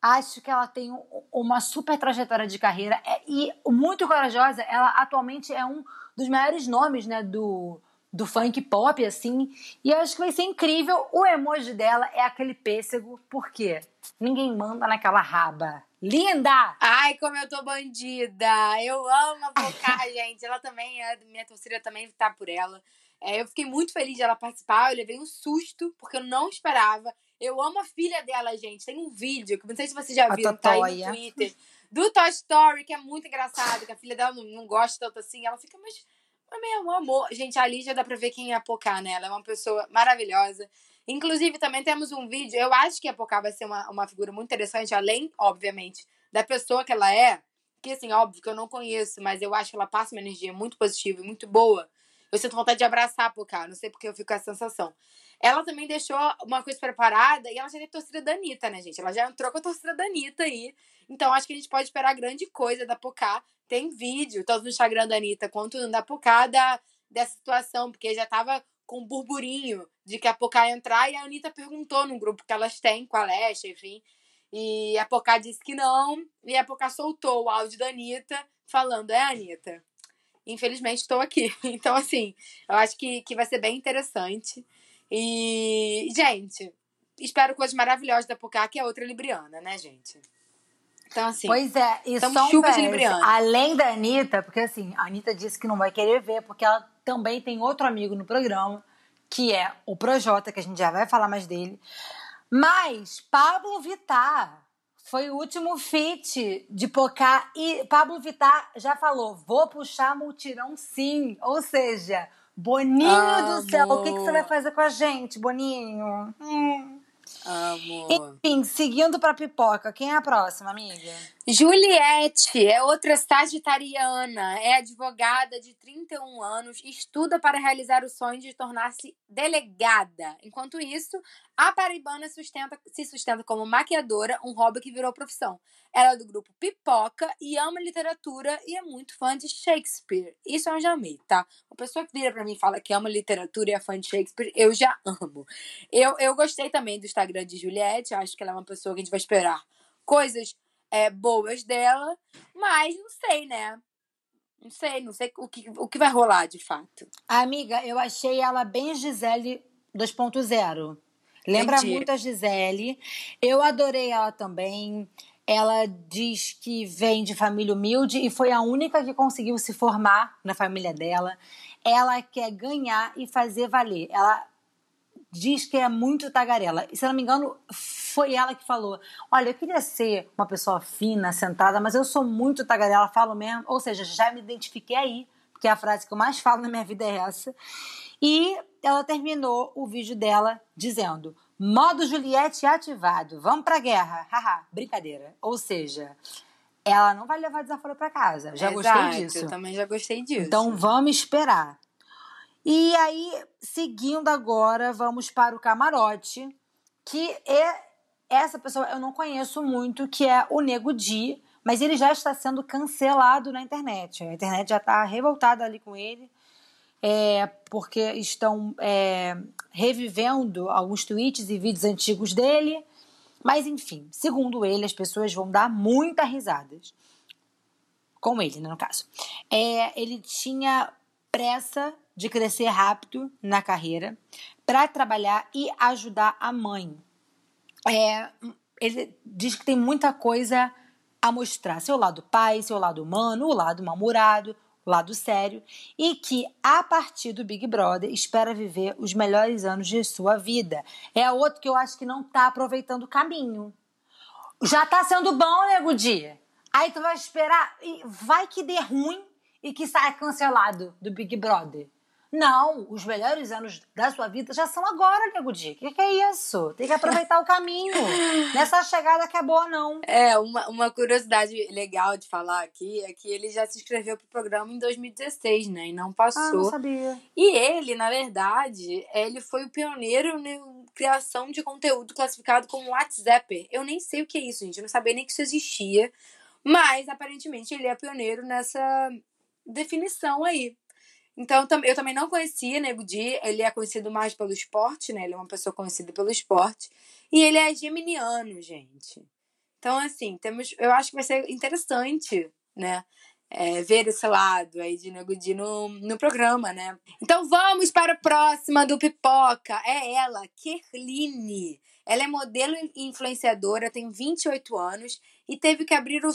Acho que ela tem um- uma super trajetória de carreira é- e muito corajosa. Ela atualmente é um dos maiores nomes, né, do, do funk pop, assim. E eu acho que vai ser incrível. O emoji dela é aquele pêssego, porque ninguém manda naquela raba. Linda! Ai, como eu tô bandida! Eu amo a Pocá, gente. Ela também é, minha torcida também tá por ela. É, eu fiquei muito feliz de ela participar. Eu levei um susto, porque eu não esperava. Eu amo a filha dela, gente. Tem um vídeo, que não sei se vocês já A viram, tá aí no Twitter, do Toy Story, que é muito engraçado, que a filha dela não, não gosta tanto assim. Ela fica, mas, mas meu amor. Gente, ali já dá pra ver quem é a Pocá, né? Ela é uma pessoa maravilhosa. Inclusive, também temos um vídeo. Eu acho que a Pocá vai ser uma, uma figura muito interessante, além, obviamente, da pessoa que ela é. Que, assim, óbvio que eu não conheço, mas eu acho que ela passa uma energia muito positiva e muito boa. Eu sinto vontade de abraçar a Pocá, não sei porque eu fico com essa sensação. Ela também deixou uma coisa preparada e ela já tem torcida da Anitta, né, gente? Ela já entrou com a torcida da Anitta aí. Então, acho que a gente pode esperar grande coisa da Pocá. Tem vídeo, tanto no Instagram da Anitta quanto da Pocá, da, dessa situação, porque já tava com um burburinho de que a Pocá ia entrar e a Anitta perguntou num grupo que elas têm com a Lesha, enfim. E a Pocá disse que não, e a Pocá soltou o áudio da Anitta falando, é, Anitta, infelizmente estou aqui. Então, assim, eu acho que, que vai ser bem interessante. E, gente, espero coisas maravilhosas da Pocá, que é outra libriana, né, gente? Então, assim, Pois é, e só chuva de Libriana. além da Anitta, porque assim, a Anitta disse que não vai querer ver, porque ela também tem outro amigo no programa, que é o Projota, que a gente já vai falar mais dele. Mas Pablo Vittar foi o último feat de Pocá e Pablo Vittar já falou: vou puxar multirão sim. Ou seja, Boninho do céu, o que, que você vai fazer com a gente, Boninho? Hum. amo. Enfim, seguindo pra pipoca, quem é a próxima, amiga? Juliette é outra sagitariana, é advogada de 31 anos, estuda para realizar o sonho de tornar-se delegada. Enquanto isso, a paraibana sustenta- se sustenta como maquiadora, um hobby que virou profissão. Ela é do grupo Pipoca e ama literatura e é muito fã de Shakespeare. Isso eu já amei, tá? Uma pessoa que vira pra mim e fala que ama literatura e é fã de Shakespeare, eu já amo. Eu, eu gostei também do Instagram de Juliette, acho que ela é uma pessoa que a gente vai esperar coisas é, boas dela, mas não sei, né? Não sei, não sei o que, o que vai rolar de fato. Amiga, eu achei ela bem Gisele 2.0. Lembra Entendi. muito a Gisele. Eu adorei ela também. Ela diz que vem de família humilde e foi a única que conseguiu se formar na família dela. Ela quer ganhar e fazer valer. Ela diz que é muito tagarela. E, se não me engano, foi ela que falou: Olha, eu queria ser uma pessoa fina, sentada, mas eu sou muito tagarela, falo mesmo. Ou seja, já me identifiquei aí, porque a frase que eu mais falo na minha vida é essa. E ela terminou o vídeo dela dizendo: Modo Juliette ativado, vamos pra guerra. Haha, brincadeira. Ou seja, ela não vai levar desaforo pra casa. Já Exato, gostei disso. Eu também já gostei disso. Então vamos esperar. E aí, seguindo agora, vamos para o camarote, que é essa pessoa eu não conheço muito, que é o Nego Di, mas ele já está sendo cancelado na internet. A internet já está revoltada ali com ele, é, porque estão é, revivendo alguns tweets e vídeos antigos dele. Mas enfim, segundo ele, as pessoas vão dar muitas risadas. Com ele, né, no caso. É, ele tinha pressa de crescer rápido na carreira para trabalhar e ajudar a mãe. É, ele diz que tem muita coisa a mostrar: seu lado pai, seu lado humano, o lado mal-humorado, o lado sério, e que a partir do Big Brother espera viver os melhores anos de sua vida. É outro que eu acho que não está aproveitando o caminho. Já está sendo bom, nego dia. Aí tu vai esperar e vai que dê ruim e que saia cancelado do Big Brother. Não, os melhores anos da sua vida já são agora, Nego Di. O que, que, é isso? Tem que aproveitar o caminho. Nessa chegada que é boa, não. É, uma, uma curiosidade legal de falar aqui é que ele já se inscreveu pro programa em 2016, né? E não passou. Ah, não sabia. E ele, na verdade, ele foi o pioneiro na criação de conteúdo classificado como WhatsApp. Eu nem sei o que é isso, gente. Eu não sabia nem que isso existia. Mas, aparentemente, ele é pioneiro nessa definição aí. Então, eu também não conhecia Nego Di, ele é conhecido mais pelo esporte, né? Ele é uma pessoa conhecida pelo esporte. E ele é geminiano, gente. Então, assim, temos, eu acho que vai ser interessante, né? É, ver esse lado aí de Nego Di no, no programa, né? Então vamos para a próxima do Pipoca. É ela, Kerline. Ela é modelo e influenciadora, tem 28 anos e teve que abrir, o,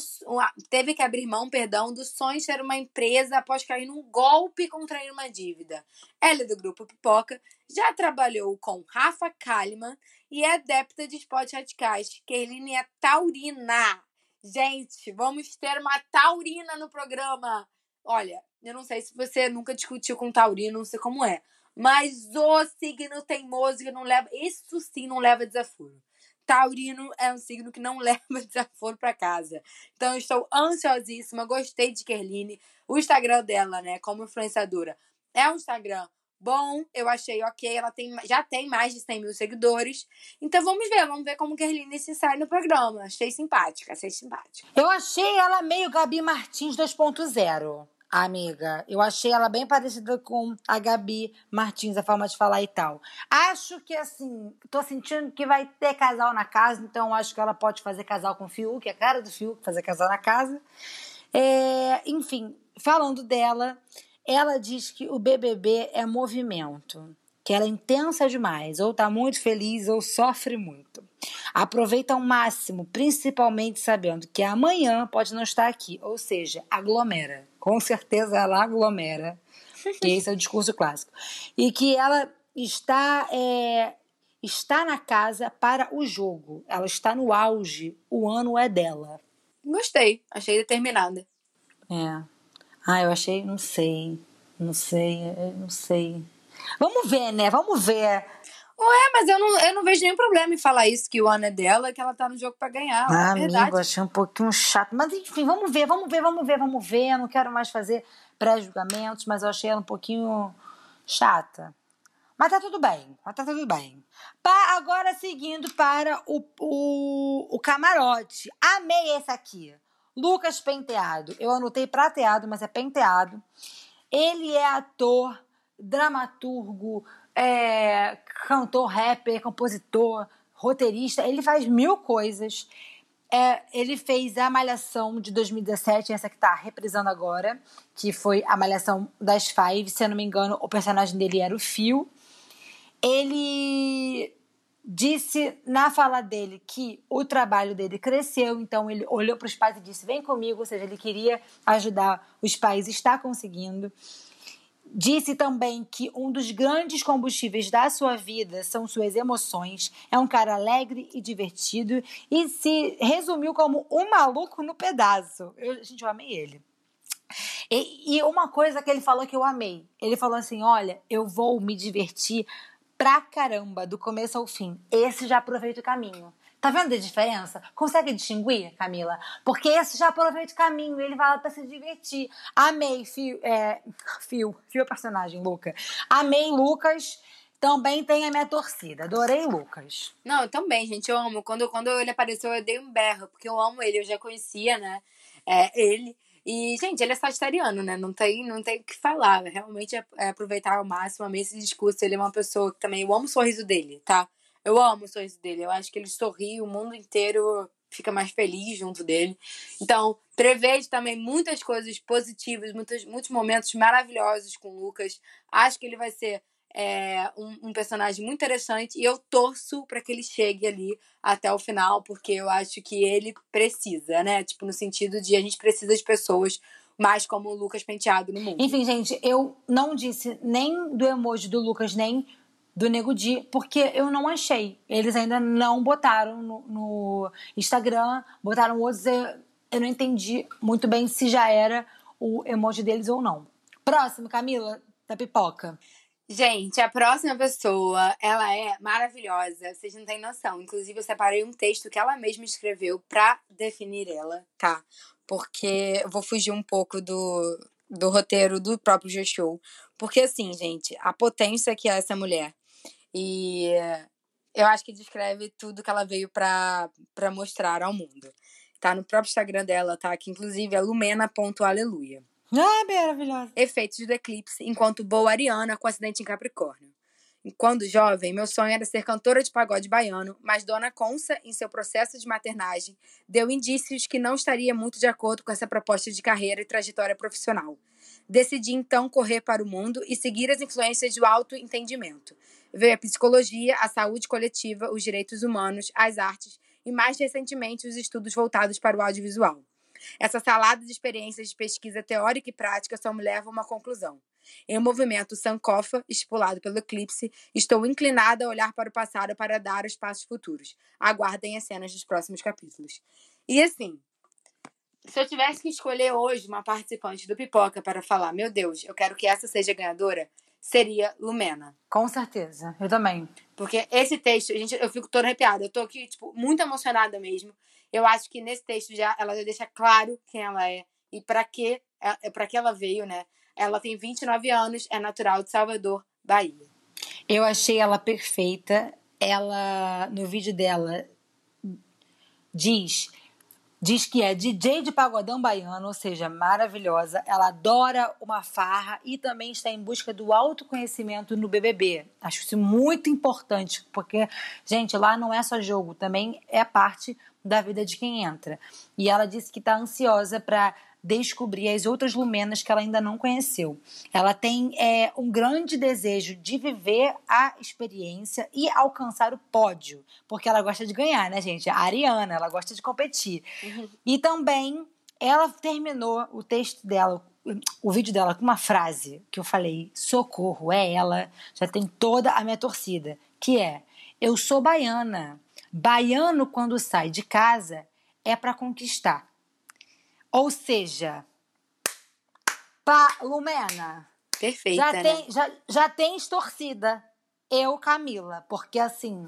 teve que abrir mão perdão, do sonho de uma empresa após cair num golpe contrair uma dívida. Ela é do grupo Pipoca, já trabalhou com Rafa Kalimann e é adepta de esportes radicais. Kerline é taurina. Gente, vamos ter uma taurina no programa. Olha, eu não sei se você nunca discutiu com taurino, não sei como é. Mas o signo teimoso que não leva. Isso sim não leva desaforo. Taurino é um signo que não leva desaforo para casa. Então eu estou ansiosíssima, gostei de Kerline. O Instagram dela, né, como influenciadora, é um Instagram bom, eu achei ok. Ela tem, já tem mais de 100 mil seguidores. Então vamos ver, vamos ver como Kerline se sai no programa. Achei simpática, achei simpática. Eu achei ela meio Gabi Martins 2.0 amiga. Eu achei ela bem parecida com a Gabi Martins, a forma de falar e tal. Acho que, assim, tô sentindo que vai ter casal na casa, então acho que ela pode fazer casal com o Fiuk, é a cara do Fiuk, fazer casal na casa. É, enfim, falando dela, ela diz que o BBB é movimento que ela é intensa demais, ou tá muito feliz ou sofre muito. Aproveita ao máximo, principalmente sabendo que amanhã pode não estar aqui, ou seja, aglomera. Com certeza ela aglomera, que esse é o discurso clássico. E que ela está é, está na casa para o jogo. Ela está no auge. O ano é dela. Gostei, achei determinada. É. Ah, eu achei, não sei, não sei, não sei. Vamos ver, né? Vamos ver. Ué, mas eu não, eu não vejo nenhum problema em falar isso, que o ano é dela, que ela tá no jogo para ganhar. Ah, é amigo, achei um pouquinho chato. Mas enfim, vamos ver, vamos ver, vamos ver, vamos ver. Eu não quero mais fazer pré-julgamentos, mas eu achei ela um pouquinho chata. Mas tá tudo bem, mas tá tudo bem. Pa, agora seguindo para o, o, o camarote. Amei esse aqui. Lucas Penteado. Eu anotei prateado, mas é penteado. Ele é ator, dramaturgo, é, cantor, rapper, compositor, roteirista. Ele faz mil coisas. É, ele fez a Malhação de 2017, essa que está reprisando agora, que foi a Malhação das Five. Se eu não me engano, o personagem dele era o Fio. Ele disse na fala dele que o trabalho dele cresceu, então ele olhou para os pais e disse: Vem comigo, ou seja, ele queria ajudar os pais, está conseguindo. Disse também que um dos grandes combustíveis da sua vida são suas emoções. É um cara alegre e divertido e se resumiu como um maluco no pedaço. Eu, gente, eu amei ele. E, e uma coisa que ele falou que eu amei: ele falou assim: Olha, eu vou me divertir pra caramba, do começo ao fim. Esse já aproveita o caminho. Tá vendo a diferença? Consegue distinguir, Camila? Porque esse já aproveita o caminho, ele vai lá pra se divertir. Amei, Fio, é, Fio, Fio é personagem, Luca. Amei Lucas. também tem a minha torcida. Adorei Lucas. Não, eu também, gente. Eu amo. Quando, quando ele apareceu, eu dei um berro, porque eu amo ele. Eu já conhecia, né? É, ele. E, gente, ele é sagitariano, né? Não tem, não tem o que falar. Realmente é, é aproveitar ao máximo, amei esse discurso. Ele é uma pessoa que também. Eu amo o sorriso dele, tá? Eu amo o sorriso dele. Eu acho que ele sorri, o mundo inteiro fica mais feliz junto dele. Então, prevejo também muitas coisas positivas, muitos, muitos momentos maravilhosos com o Lucas. Acho que ele vai ser é, um, um, personagem muito interessante e eu torço para que ele chegue ali até o final, porque eu acho que ele precisa, né? Tipo, no sentido de a gente precisa de pessoas mais como o Lucas Penteado no mundo. Enfim, gente, eu não disse nem do emoji do Lucas, nem do Nego Di, porque eu não achei. Eles ainda não botaram no, no Instagram, botaram outros. Eu, não entendi muito bem se já era o emoji deles ou não. Próximo, Camila, da pipoca. Gente, a próxima pessoa, ela é maravilhosa, vocês não têm noção. Inclusive, eu separei um texto que ela mesma escreveu pra definir ela, tá? Porque eu vou fugir um pouco do, do roteiro do próprio G-Show. Porque, assim, gente, a potência que é essa mulher. E eu acho que descreve tudo que ela veio para mostrar ao mundo. Tá no próprio Instagram dela, tá? Que inclusive é lumena.aleluia. Ah, maravilhosa. Efeitos do eclipse enquanto boa ariana com acidente em Capricórnio. Quando jovem, meu sonho era ser cantora de pagode baiano, mas Dona Consa, em seu processo de maternagem, deu indícios que não estaria muito de acordo com essa proposta de carreira e trajetória profissional. Decidi então correr para o mundo e seguir as influências do autoentendimento. Veio a psicologia, a saúde coletiva, os direitos humanos, as artes e, mais recentemente, os estudos voltados para o audiovisual. Essa salada de experiências de pesquisa teórica e prática só me leva a uma conclusão. Em um movimento Sankofa, estipulado pelo eclipse, estou inclinada a olhar para o passado para dar os passos futuros. Aguardem as cenas dos próximos capítulos. E assim, se eu tivesse que escolher hoje uma participante do Pipoca para falar, meu Deus, eu quero que essa seja ganhadora, seria Lumena. Com certeza, eu também. Porque esse texto, gente, eu fico toda arrepiada. Eu tô aqui, tipo, muito emocionada mesmo. Eu acho que nesse texto já ela já deixa claro quem ela é e para que é, para que ela veio, né? Ela tem 29 anos, é natural de Salvador, Bahia. Eu achei ela perfeita. Ela no vídeo dela diz Diz que é DJ de pagodão baiano, ou seja, maravilhosa. Ela adora uma farra e também está em busca do autoconhecimento no BBB. Acho isso muito importante, porque, gente, lá não é só jogo, também é parte da vida de quem entra. E ela disse que está ansiosa para descobrir as outras lumenas que ela ainda não conheceu. Ela tem é, um grande desejo de viver a experiência e alcançar o pódio, porque ela gosta de ganhar, né, gente? A Ariana, ela gosta de competir. Uhum. E também ela terminou o texto dela, o vídeo dela com uma frase que eu falei: socorro, é ela, já tem toda a minha torcida, que é: eu sou baiana. Baiano, quando sai de casa, é para conquistar. Ou seja, pá, Lumena. Perfeita, já né? tem, já, já tens torcida. Eu, Camila, porque assim,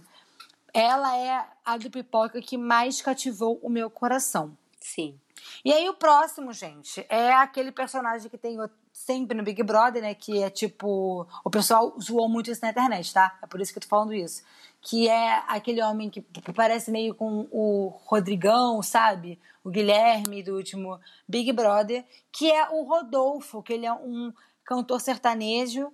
ela é a do pipoca que mais cativou o meu coração. Sim. E aí o próximo, gente, é aquele personagem que tem sempre no Big Brother, né? Que é tipo. O pessoal zoou muito isso na internet, tá? É por isso que eu tô falando isso que é aquele homem que parece meio com o Rodrigão, sabe? O Guilherme do último Big Brother, que é o Rodolfo, que ele é um cantor sertanejo.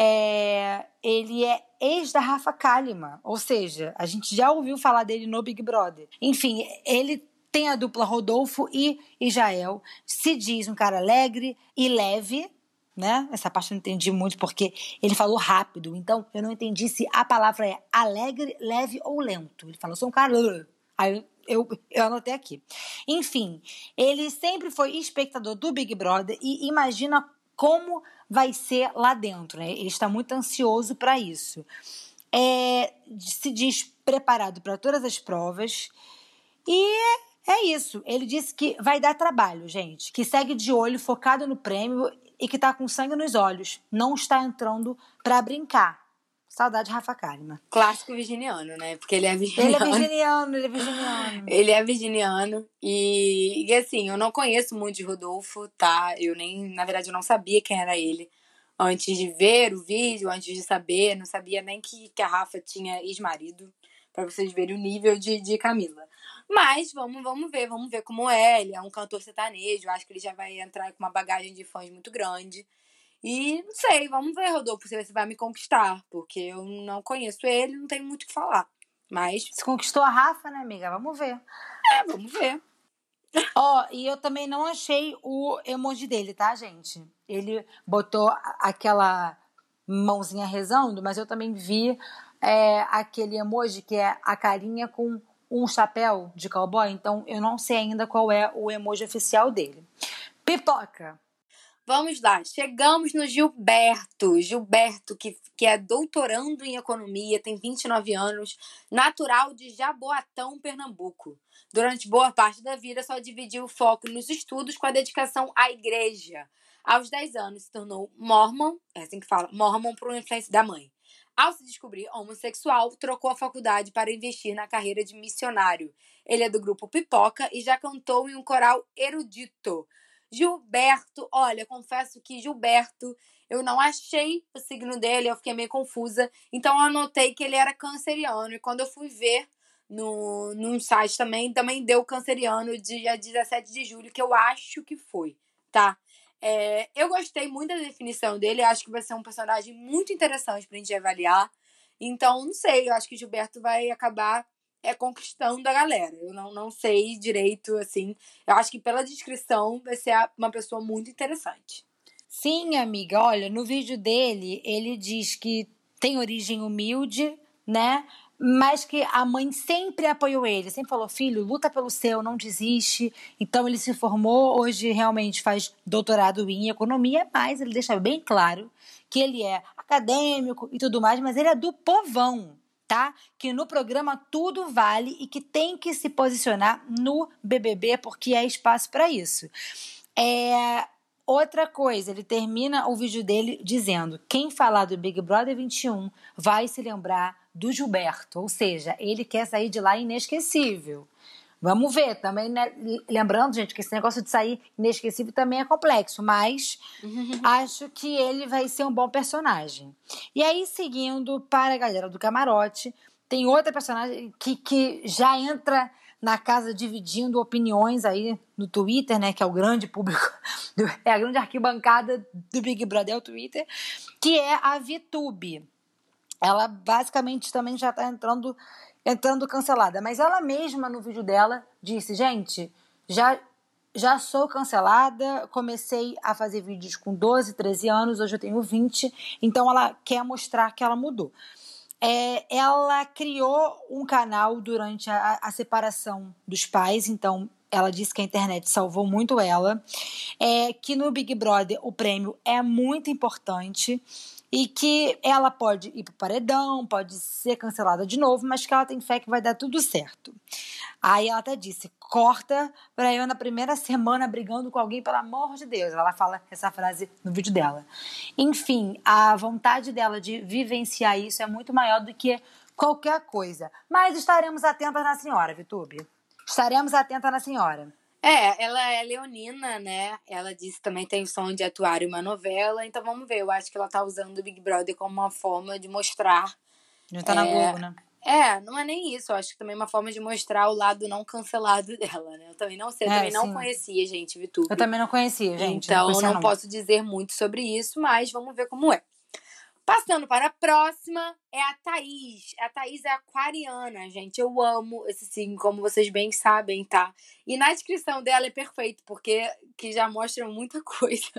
É, ele é ex da Rafa Kalimann, ou seja, a gente já ouviu falar dele no Big Brother. Enfim, ele tem a dupla Rodolfo e Israel. Se diz um cara alegre e leve, né? Essa parte eu não entendi muito porque ele falou rápido, então eu não entendi se a palavra é alegre, leve ou lento. Ele falou, sou um cara. Aí eu, eu anotei aqui. Enfim, ele sempre foi espectador do Big Brother e imagina como vai ser lá dentro, né? Ele está muito ansioso para isso. É, se diz preparado para todas as provas e é isso. Ele disse que vai dar trabalho, gente. Que segue de olho, focado no prêmio e que tá com sangue nos olhos. Não está entrando para brincar. Saudade Rafa Kalimann. Clássico virginiano, né? Porque ele é virginiano. Ele é virginiano, ele é virginiano. ele é virginiano. E, e assim, eu não conheço muito de Rodolfo, tá? Eu nem, na verdade, eu não sabia quem era ele. antes de ver o vídeo, antes de saber, não sabia nem que, que a Rafa tinha ex-marido, para vocês verem o nível de, de Camila. Mas vamos, vamos ver, vamos ver como é. Ele é um cantor sertanejo, acho que ele já vai entrar com uma bagagem de fãs muito grande. E não sei, vamos ver, Rodolfo, se você vai me conquistar, porque eu não conheço ele, não tenho muito o que falar. Mas. Se conquistou a Rafa, né, amiga? Vamos ver. É, vamos ver. Ó, oh, e eu também não achei o emoji dele, tá, gente? Ele botou aquela mãozinha rezando, mas eu também vi é, aquele emoji que é a carinha com um chapéu de cowboy, então eu não sei ainda qual é o emoji oficial dele. Pipoca. Vamos lá, chegamos no Gilberto. Gilberto, que, que é doutorando em economia, tem 29 anos, natural de Jaboatão, Pernambuco. Durante boa parte da vida, só dividiu o foco nos estudos com a dedicação à igreja. Aos 10 anos, se tornou mormon, é assim que fala, mormon por influência da mãe. Ao se descobrir homossexual, trocou a faculdade para investir na carreira de missionário. Ele é do grupo Pipoca e já cantou em um coral erudito. Gilberto, olha, confesso que Gilberto, eu não achei o signo dele, eu fiquei meio confusa. Então eu anotei que ele era canceriano. E quando eu fui ver no, num site também, também deu canceriano dia 17 de julho, que eu acho que foi, tá? É, eu gostei muito da definição dele, acho que vai ser um personagem muito interessante pra gente avaliar. Então, não sei, eu acho que Gilberto vai acabar é conquistando a galera. Eu não, não sei direito, assim. Eu acho que pela descrição vai ser uma pessoa muito interessante. Sim, amiga. Olha, no vídeo dele, ele diz que tem origem humilde, né? Mas que a mãe sempre apoiou ele, sempre falou: filho, luta pelo seu, não desiste. Então ele se formou, hoje realmente faz doutorado em economia, mas ele deixa bem claro que ele é acadêmico e tudo mais, mas ele é do povão tá? Que no programa tudo vale e que tem que se posicionar no BBB porque é espaço para isso. É, outra coisa, ele termina o vídeo dele dizendo: quem falar do Big Brother 21 vai se lembrar do Gilberto, ou seja, ele quer sair de lá inesquecível. Vamos ver também, né? Lembrando, gente, que esse negócio de sair inesquecível também é complexo, mas acho que ele vai ser um bom personagem. E aí, seguindo para a galera do camarote, tem outra personagem que, que já entra na casa dividindo opiniões aí no Twitter, né? Que é o grande público, é a grande arquibancada do Big Brother, é o Twitter, que é a VTube. Ela basicamente também já está entrando entrando cancelada. Mas ela mesma, no vídeo dela, disse: gente, já, já sou cancelada, comecei a fazer vídeos com 12, 13 anos, hoje eu tenho 20, então ela quer mostrar que ela mudou. É, ela criou um canal durante a, a, separação dos pais, então ela disse que a internet salvou muito ela. É, que no Big Brother o prêmio é muito importante e que ela pode ir para paredão, pode ser cancelada de novo, mas que ela tem fé que vai dar tudo certo. Aí ela até disse: corta para eu na primeira semana brigando com alguém, pelo amor de Deus. Ela fala essa frase no vídeo dela. Enfim, a vontade dela de vivenciar isso é muito maior do que qualquer coisa. Mas estaremos atentas na senhora, Vitube. Estaremos atentas na senhora. É, ela é leonina, né? Ela disse também tem o sonho de atuar em uma novela, então vamos ver. Eu acho que ela tá usando o Big Brother como uma forma de mostrar. Já tá é, na Globo, né? É, não é nem isso. Eu acho que também é uma forma de mostrar o lado não cancelado dela, né? Eu também não sei, eu é, também sim. não conhecia, gente, Vitu. Eu também não conhecia, gente. Então, não, não posso dizer muito sobre isso, mas vamos ver como é. Passando para a próxima, é a Thaís. A Thaís é aquariana, gente. Eu amo esse signo, como vocês bem sabem, tá? E na descrição dela é perfeito, porque que já mostra muita coisa.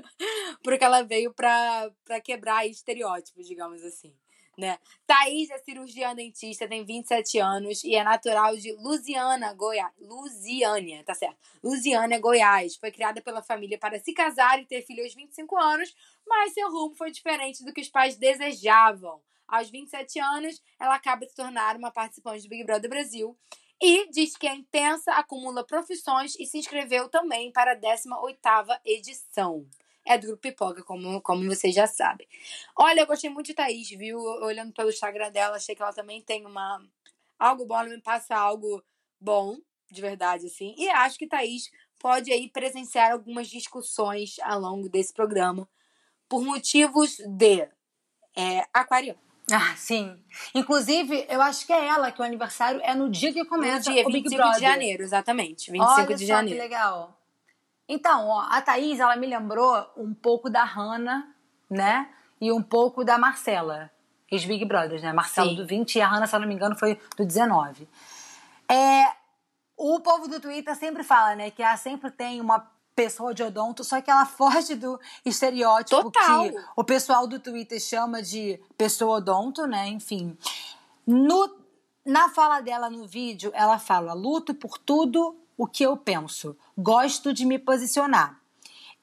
porque ela veio para quebrar estereótipos, digamos assim né? Thaís é cirurgiã dentista, tem 27 anos e é natural de Lusiana, Goiás. Lusiânia, tá certo. Lusiânia, Goiás. Foi criada pela família para se casar e ter filho aos 25 anos, mas seu rumo foi diferente do que os pais desejavam. Aos 27 anos, ela acaba de se tornar uma participante do Big Brother Brasil e diz que é intensa, acumula profissões e se inscreveu também para a 18ª edição é do Grupo Pipoca, como, como vocês já sabem. Olha, eu gostei muito de Thaís, viu? Olhando pelo Instagram dela, achei que ela também tem uma. Algo bom, ela me passa algo bom, de verdade, assim. E acho que Thaís pode aí presenciar algumas discussões ao longo desse programa por motivos de é, aquariano. Ah, sim. Inclusive, eu acho que é ela que o aniversário é no dia que começa no dia o Big 25 Brother. de janeiro, exatamente. 25 Olha de só janeiro. que legal. Então, ó, a Thaís, ela me lembrou um pouco da Hannah, né? E um pouco da Marcela, ex-Big Brothers, né? Marcela Sim. do 20 e a Hannah, se eu não me engano, foi do 19. É, o povo do Twitter sempre fala, né? Que ela sempre tem uma pessoa de odonto, só que ela foge do estereótipo Total. que o pessoal do Twitter chama de pessoa odonto, né? Enfim. No, na fala dela no vídeo, ela fala: luto por tudo o que eu penso, gosto de me posicionar.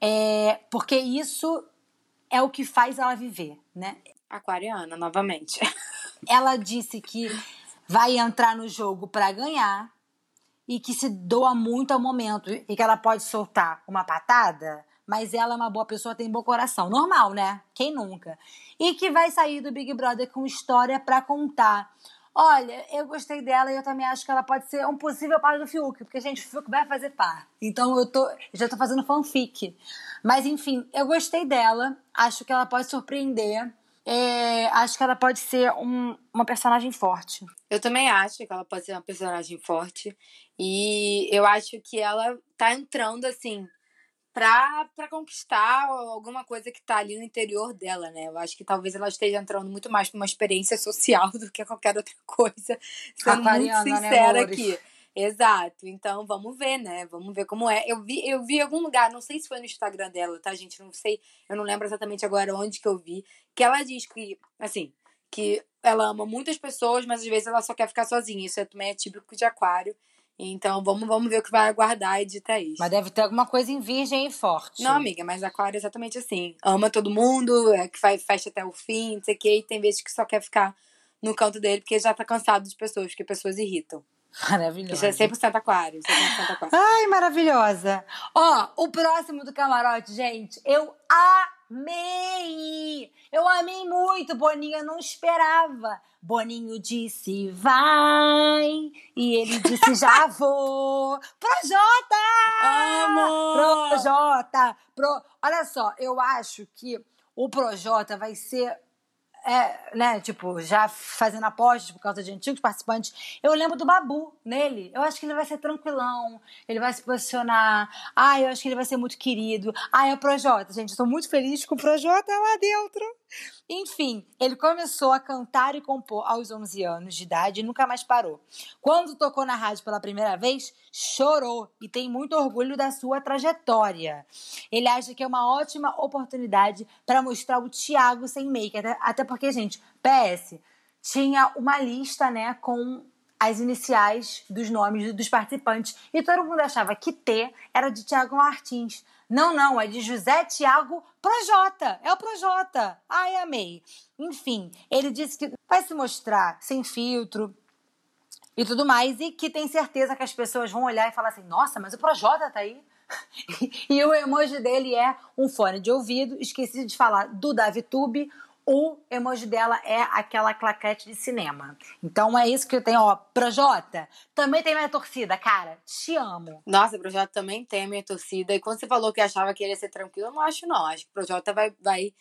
É, porque isso é o que faz ela viver, né? Aquariana, novamente. Ela disse que vai entrar no jogo para ganhar e que se doa muito ao momento e que ela pode soltar uma patada, mas ela é uma boa pessoa, tem bom coração. Normal, né? Quem nunca? E que vai sair do Big Brother com história para contar. Olha, eu gostei dela e eu também acho que ela pode ser um possível par do Fiuk, porque, gente, o Fiuk vai fazer par. Então eu tô, já tô fazendo fanfic. Mas, enfim, eu gostei dela, acho que ela pode surpreender. É, acho que ela pode ser um- uma personagem forte. Eu também acho que ela pode ser uma personagem forte. E eu acho que ela tá entrando, assim, pra, pra conquistar alguma coisa que tá ali no interior dela, né? Eu acho que talvez ela esteja entrando muito mais pra uma experiência social do que qualquer outra coisa. Sendo muito Aquariana, né, sincera amores? aqui. Exato. Então, vamos ver, né? Vamos ver como é. Eu vi, eu vi em algum lugar, não sei se foi no Instagram dela, tá, gente? Não sei, eu não lembro exatamente agora onde que eu vi, que ela diz que, assim, que ela ama muitas pessoas, mas às vezes ela só quer ficar sozinha. Isso é- também é típico de aquário. Então, vamos, vamos ver o que vai aguardar de Thaís. Mas deve ter alguma coisa em virgem e forte. Não, amiga, mas aquário é exatamente assim. Ama todo mundo, é que faz festa até o fim, não sei o quê, e tem vezes que só quer ficar no canto dele porque já tá cansado de pessoas, porque pessoas irritam. Maravilhosa. Isso é 100% aquário, 100% aquário. Ai, maravilhosa. Ó, o próximo do camarote, gente, eu amei. Eu amei muito, Boninho, eu não esperava. Boninho disse vai e ele disse já vou. Projota! Amo! Projota! Pro... Olha só, eu acho que o Projota vai ser é, né, tipo, já fazendo apostas por causa de antigos participantes, eu lembro do Babu nele. Eu acho que ele vai ser tranquilão, ele vai se posicionar. Ah, eu acho que ele vai ser muito querido. Ah, é o Projota, gente. Eu tô muito feliz com o Projota lá dentro. Enfim, ele começou a cantar e compor aos 11 anos de idade e nunca mais parou. Quando tocou na rádio pela primeira vez, chorou e tem muito orgulho da sua trajetória. Ele acha que é uma ótima oportunidade para mostrar o Thiago sem make. Até, até porque, gente, PS, tinha uma lista, né, com as iniciais dos nomes dos participantes. E todo mundo achava que T era de Thiago Martins. Não, não, é de José Tiago Projota. É o Projota. Ai, amei. Enfim, ele disse que vai se mostrar sem filtro, e tudo mais, e que tem certeza que as pessoas vão olhar e falar assim: nossa, mas o Projota tá aí. e o emoji dele é um fone de ouvido. Esqueci de falar do DaviTube. O emoji dela é aquela claquete de cinema. Então é isso que eu tenho, ó. Projota, também tem minha torcida, cara. Te amo. Nossa, o Projota também tem a minha torcida. E quando você falou que achava que ele ia ser tranquilo, eu não acho, não. Acho que o Projota vai, vai,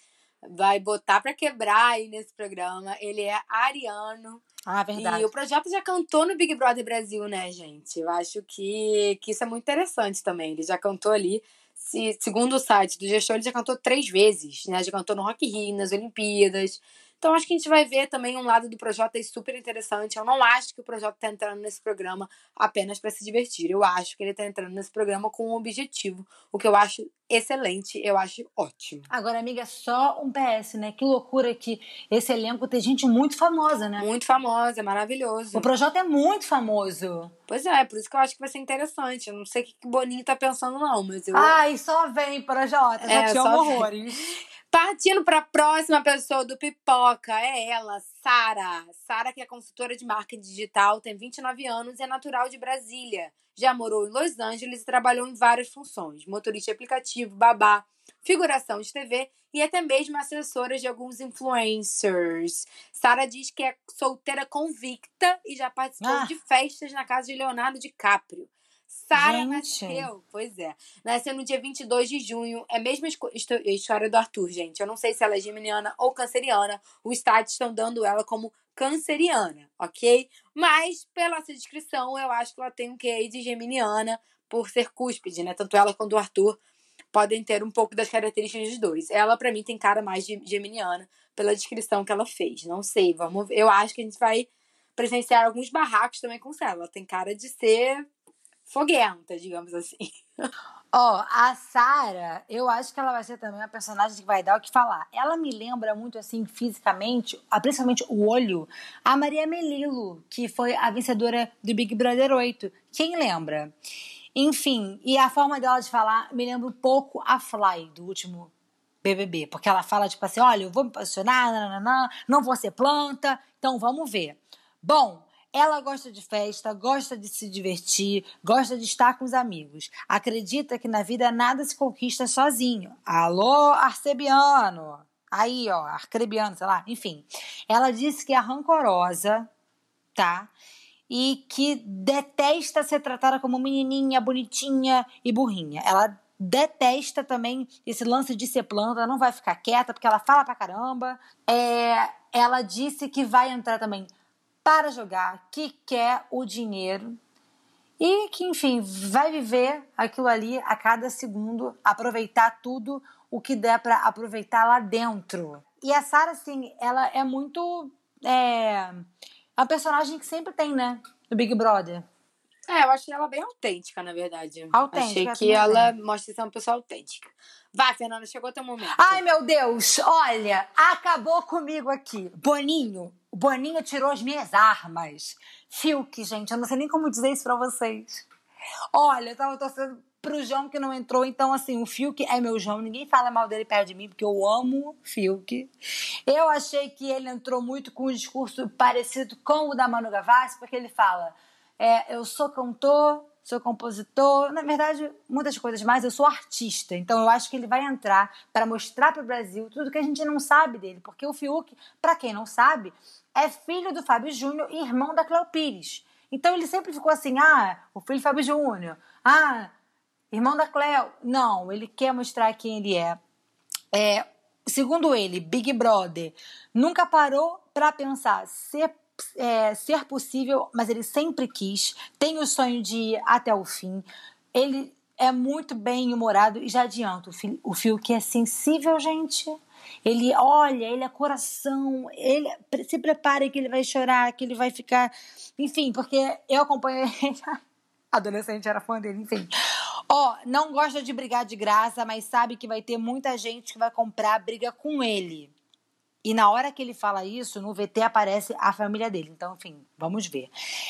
vai botar pra quebrar aí nesse programa. Ele é ariano. Ah, verdade. E o Projota já cantou no Big Brother Brasil, né, gente? Eu acho que, que isso é muito interessante também. Ele já cantou ali. Se, segundo o site do gestor, ele já cantou três vezes, né? Já cantou no Rock Rio, nas Olimpíadas. Então, acho que a gente vai ver também um lado do Projota super interessante. Eu não acho que o Projota tá entrando nesse programa apenas para se divertir. Eu acho que ele tá entrando nesse programa com um objetivo, o que eu acho excelente, eu acho ótimo. Agora, amiga, só um PS, né? Que loucura que esse elenco tem gente muito famosa, né? Muito famosa, é maravilhoso. O Projota é muito famoso. Pois é, por isso que eu acho que vai ser interessante. Eu não sei o que o Boninho tá pensando, não, mas eu. Ai, só vem, Projota. Já É, te amo horrores. Partindo para a próxima pessoa do Pipoca, é ela, Sara. Sara, que é consultora de marketing digital, tem 29 anos e é natural de Brasília. Já morou em Los Angeles e trabalhou em várias funções: motorista de aplicativo, babá, figuração de TV e até mesmo assessora de alguns influencers. Sara diz que é solteira convicta e já participou Ah. de festas na casa de Leonardo DiCaprio. Sara nasceu, pois é. Nasceu no dia 22 de junho. É a mesma história do Arthur, gente. Eu não sei se ela é geminiana ou canceriana. Os sites estão dando ela como canceriana, ok? Mas, pela sua descrição, eu acho que ela tem um QI de geminiana por ser cúspide, né? Tanto ela quanto o Arthur podem ter um pouco das características dos dois. Ela, pra mim, tem cara mais de geminiana pela descrição que ela fez. Não sei, vamos ver. Eu acho que a gente vai presenciar alguns barracos também com ela. Ela tem cara de ser foguenta, digamos assim. Ó, a Sarah, eu acho que ela vai ser também uma personagem que vai dar o que falar. Ela me lembra muito, assim, fisicamente, ah, principalmente o olho, a Maria Melilo, que foi a vencedora do Big Brother 8. Quem lembra? Enfim, e a forma dela de falar me lembra um pouco a Fly, do último BBB. Porque ela fala, tipo assim, olha, eu vou me posicionar, nananã, não vou ser planta, então vamos ver. Bom, ela gosta de festa, gosta de se divertir, gosta de estar com os amigos. Acredita que na vida nada se conquista sozinho. Alô, Arcebiano! Aí, ó, Arcrebiano, sei lá, enfim. Ela disse que é rancorosa, tá? E que detesta ser tratada como menininha, bonitinha e burrinha. Ela detesta também esse lance de ser planta, não vai ficar quieta porque ela fala pra caramba. É, ela disse que vai entrar também para jogar, que quer o dinheiro e que, enfim, vai viver aquilo ali a cada segundo, aproveitar tudo o que der para aproveitar lá dentro. E a Sarah, assim, ela é muito. É, a personagem que sempre tem, né? No Big Brother. É, eu achei ela bem autêntica, na verdade. Autêntica, Achei que ela também. mostra ser uma pessoa autêntica. Vai, Fernanda, chegou teu momento. Ai, meu Deus! Olha, acabou comigo aqui. Boninho. O Boninho tirou as minhas armas. Fiuk, gente, eu não sei nem como dizer isso pra vocês. Olha, eu tava torcendo pro João que não entrou, então assim, o Fiuk é meu João, ninguém fala mal dele perto de mim, porque eu amo Fiuk. Eu achei que ele entrou muito com um discurso parecido com o da Manu Gavassi, porque ele fala, é, eu sou cantor, sou compositor, na verdade, muitas coisas mais, eu sou artista, então eu acho que ele vai entrar para mostrar pro Brasil tudo que a gente não sabe dele, porque o Fiuk, para quem não sabe, é filho do Fábio Júnior e irmão da Cleo Pires. Então ele sempre ficou assim, ah, o filho do Fábio Júnior, ah, irmão da Cleo. Não, ele quer mostrar quem ele é. é segundo ele, Big Brother nunca parou para pensar ser, é, ser possível, mas ele sempre quis, tem o sonho de ir até o fim. Ele é muito bem humorado e já adianto, o Fio- Fiuk é sensível, gente. Ele olha, ele é coração, ele se prepare que ele vai chorar, que ele vai ficar, enfim, porque eu acompanho ele, adolescente era fã dele, enfim. Ó, não gosta de brigar de graça, mas sabe que vai ter muita gente que vai comprar briga com ele. E na hora que ele fala isso, no VT aparece a família dele. Então, enfim, vamos ver.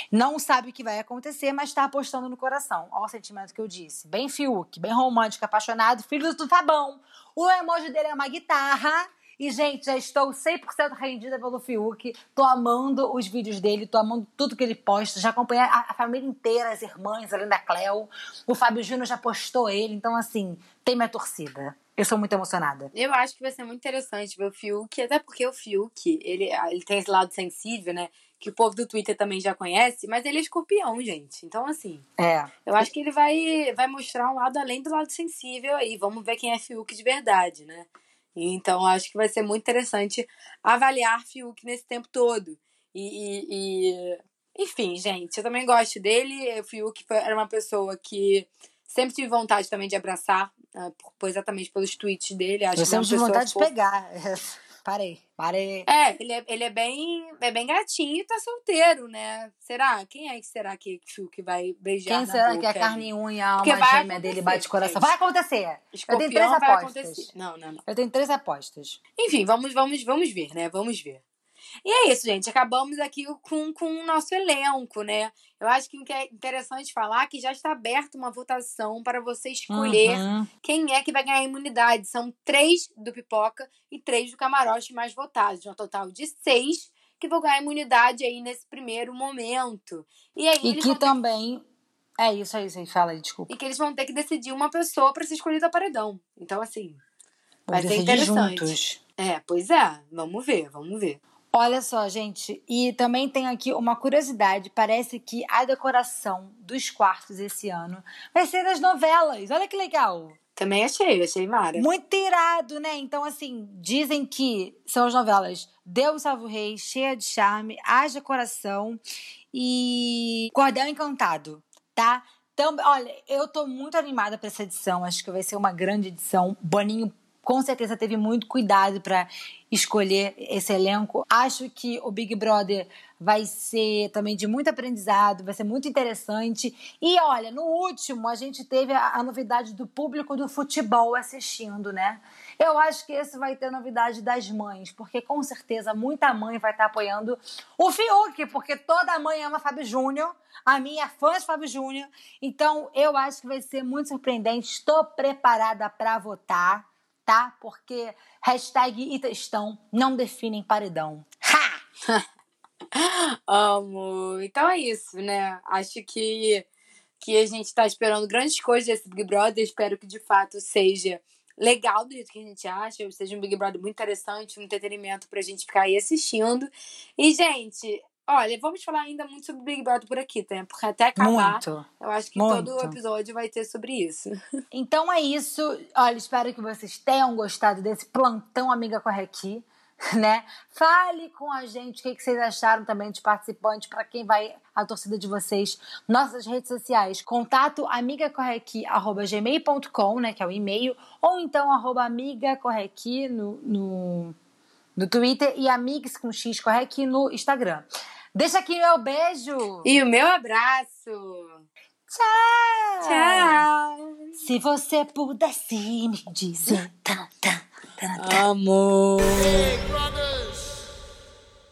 Não sabe o que vai acontecer, mas tá apostando no coração. Olha o sentimento que eu disse. Bem Fiuk, bem romântico, apaixonado, filho do Fabão. O emoji dele é uma guitarra. E, gente, já estou 100% rendida pelo Fiuk. Tô amando os vídeos dele, tô amando tudo que ele posta. Já acompanhei a, a família inteira, as irmãs, além da Cleo. O Fábio Júnior já postou ele. Então, assim, tem minha torcida. Eu sou muito emocionada. Eu acho que vai ser muito interessante ver o Fiuk, até porque o Fiuk, ele, ele tem esse lado sensível, né? Que o povo do Twitter também já conhece, mas ele é escorpião, gente. Então, assim, É. eu acho que ele vai, vai mostrar um lado além do lado sensível aí. Vamos ver quem é Fiuk de verdade, né? Então, acho que vai ser muito interessante avaliar Fiuk nesse tempo todo. E, e- e- enfim, gente, eu também gosto dele. O Fiuk era uma pessoa que sempre tive vontade também de abraçar, ah, por- exatamente pelos tweets dele. Acho Eu é sempre tive vontade de pegar. Parei, parei. É, ele é, ele é bem é bem gatinho e tá solteiro, né? Será? Quem é que será que Fiuk vai beijar Quem será boca que é carne e unha, a alma gêmea dele bate coração? Vai acontecer! Eu Escorpião tenho três apostas. Não, não, não. Eu tenho três apostas. Enfim, vamos, vamos, vamos ver, né? Vamos ver. E é isso, gente. Acabamos aqui com, com o nosso elenco, né? Eu acho que o que é interessante falar é que já está aberta uma votação para você escolher Uhum. quem é que vai ganhar a imunidade. São três do Pipoca e três do Camarote mais votados. Um total de seis que vão ganhar a imunidade aí nesse primeiro momento. E aí E que vão ter- também. É isso aí, fala aí, desculpa. e que eles vão ter que decidir uma pessoa para ser escolhida paredão. Então, assim, vai ser interessante. juntos. é, pois é. Vamos ver, vamos ver. Olha só, gente, e também tem aqui uma curiosidade: parece que a decoração dos quartos esse ano vai ser das novelas. Olha que legal! Também achei, achei mara. Muito irado, né? Então, assim, dizem que são as novelas Deus Salve o Rei, Cheia de Charme, Haja Coração e Cordel Encantado, tá? Então, olha, eu tô muito animada para essa edição. Acho que vai ser uma grande edição. Boninho com certeza teve muito cuidado para escolher esse elenco. Acho que o Big Brother vai ser também de muito aprendizado, vai ser muito interessante. E olha, no último a gente teve a, a novidade do público do futebol assistindo, né? Eu acho que esse vai ter novidade das mães, porque com certeza muita mãe vai estar apoiando o Fiuk, porque toda mãe ama Fábio Júnior. A minha é fã de Fábio Júnior. Então eu acho que vai ser muito surpreendente. Estou preparada para votar tá? Porque hashtag e textão não definem paredão. Ha! Amo. Então é isso, né? Acho que, que a gente tá esperando grandes coisas desse Big Brother. Espero que de fato seja legal do jeito que a gente acha, seja um Big Brother muito interessante, um entretenimento pra gente ficar aí assistindo. E, gente, Olha, vamos falar ainda muito sobre Big Brother por aqui, tá? Porque até acabar, muito, eu acho que muito. todo episódio vai ter sobre isso. Então é isso. Olha, espero que vocês tenham gostado desse plantão Amiga Corre Aqui, né? Fale com a gente o que, vocês acharam também dos participantes, para quem vai a torcida de vocês. Nossas redes sociais, contato amigacorreaqui.gmail.com, né? Que é o e-mail, ou então arroba amigacorreaqui no, no, no Twitter e amigos com X Corre Aqui no Instagram. Deixa aqui meu beijo. E o meu abraço. Tchau. Tchau. Se você pudesse me dizer. Tá, tá, tá, Amor.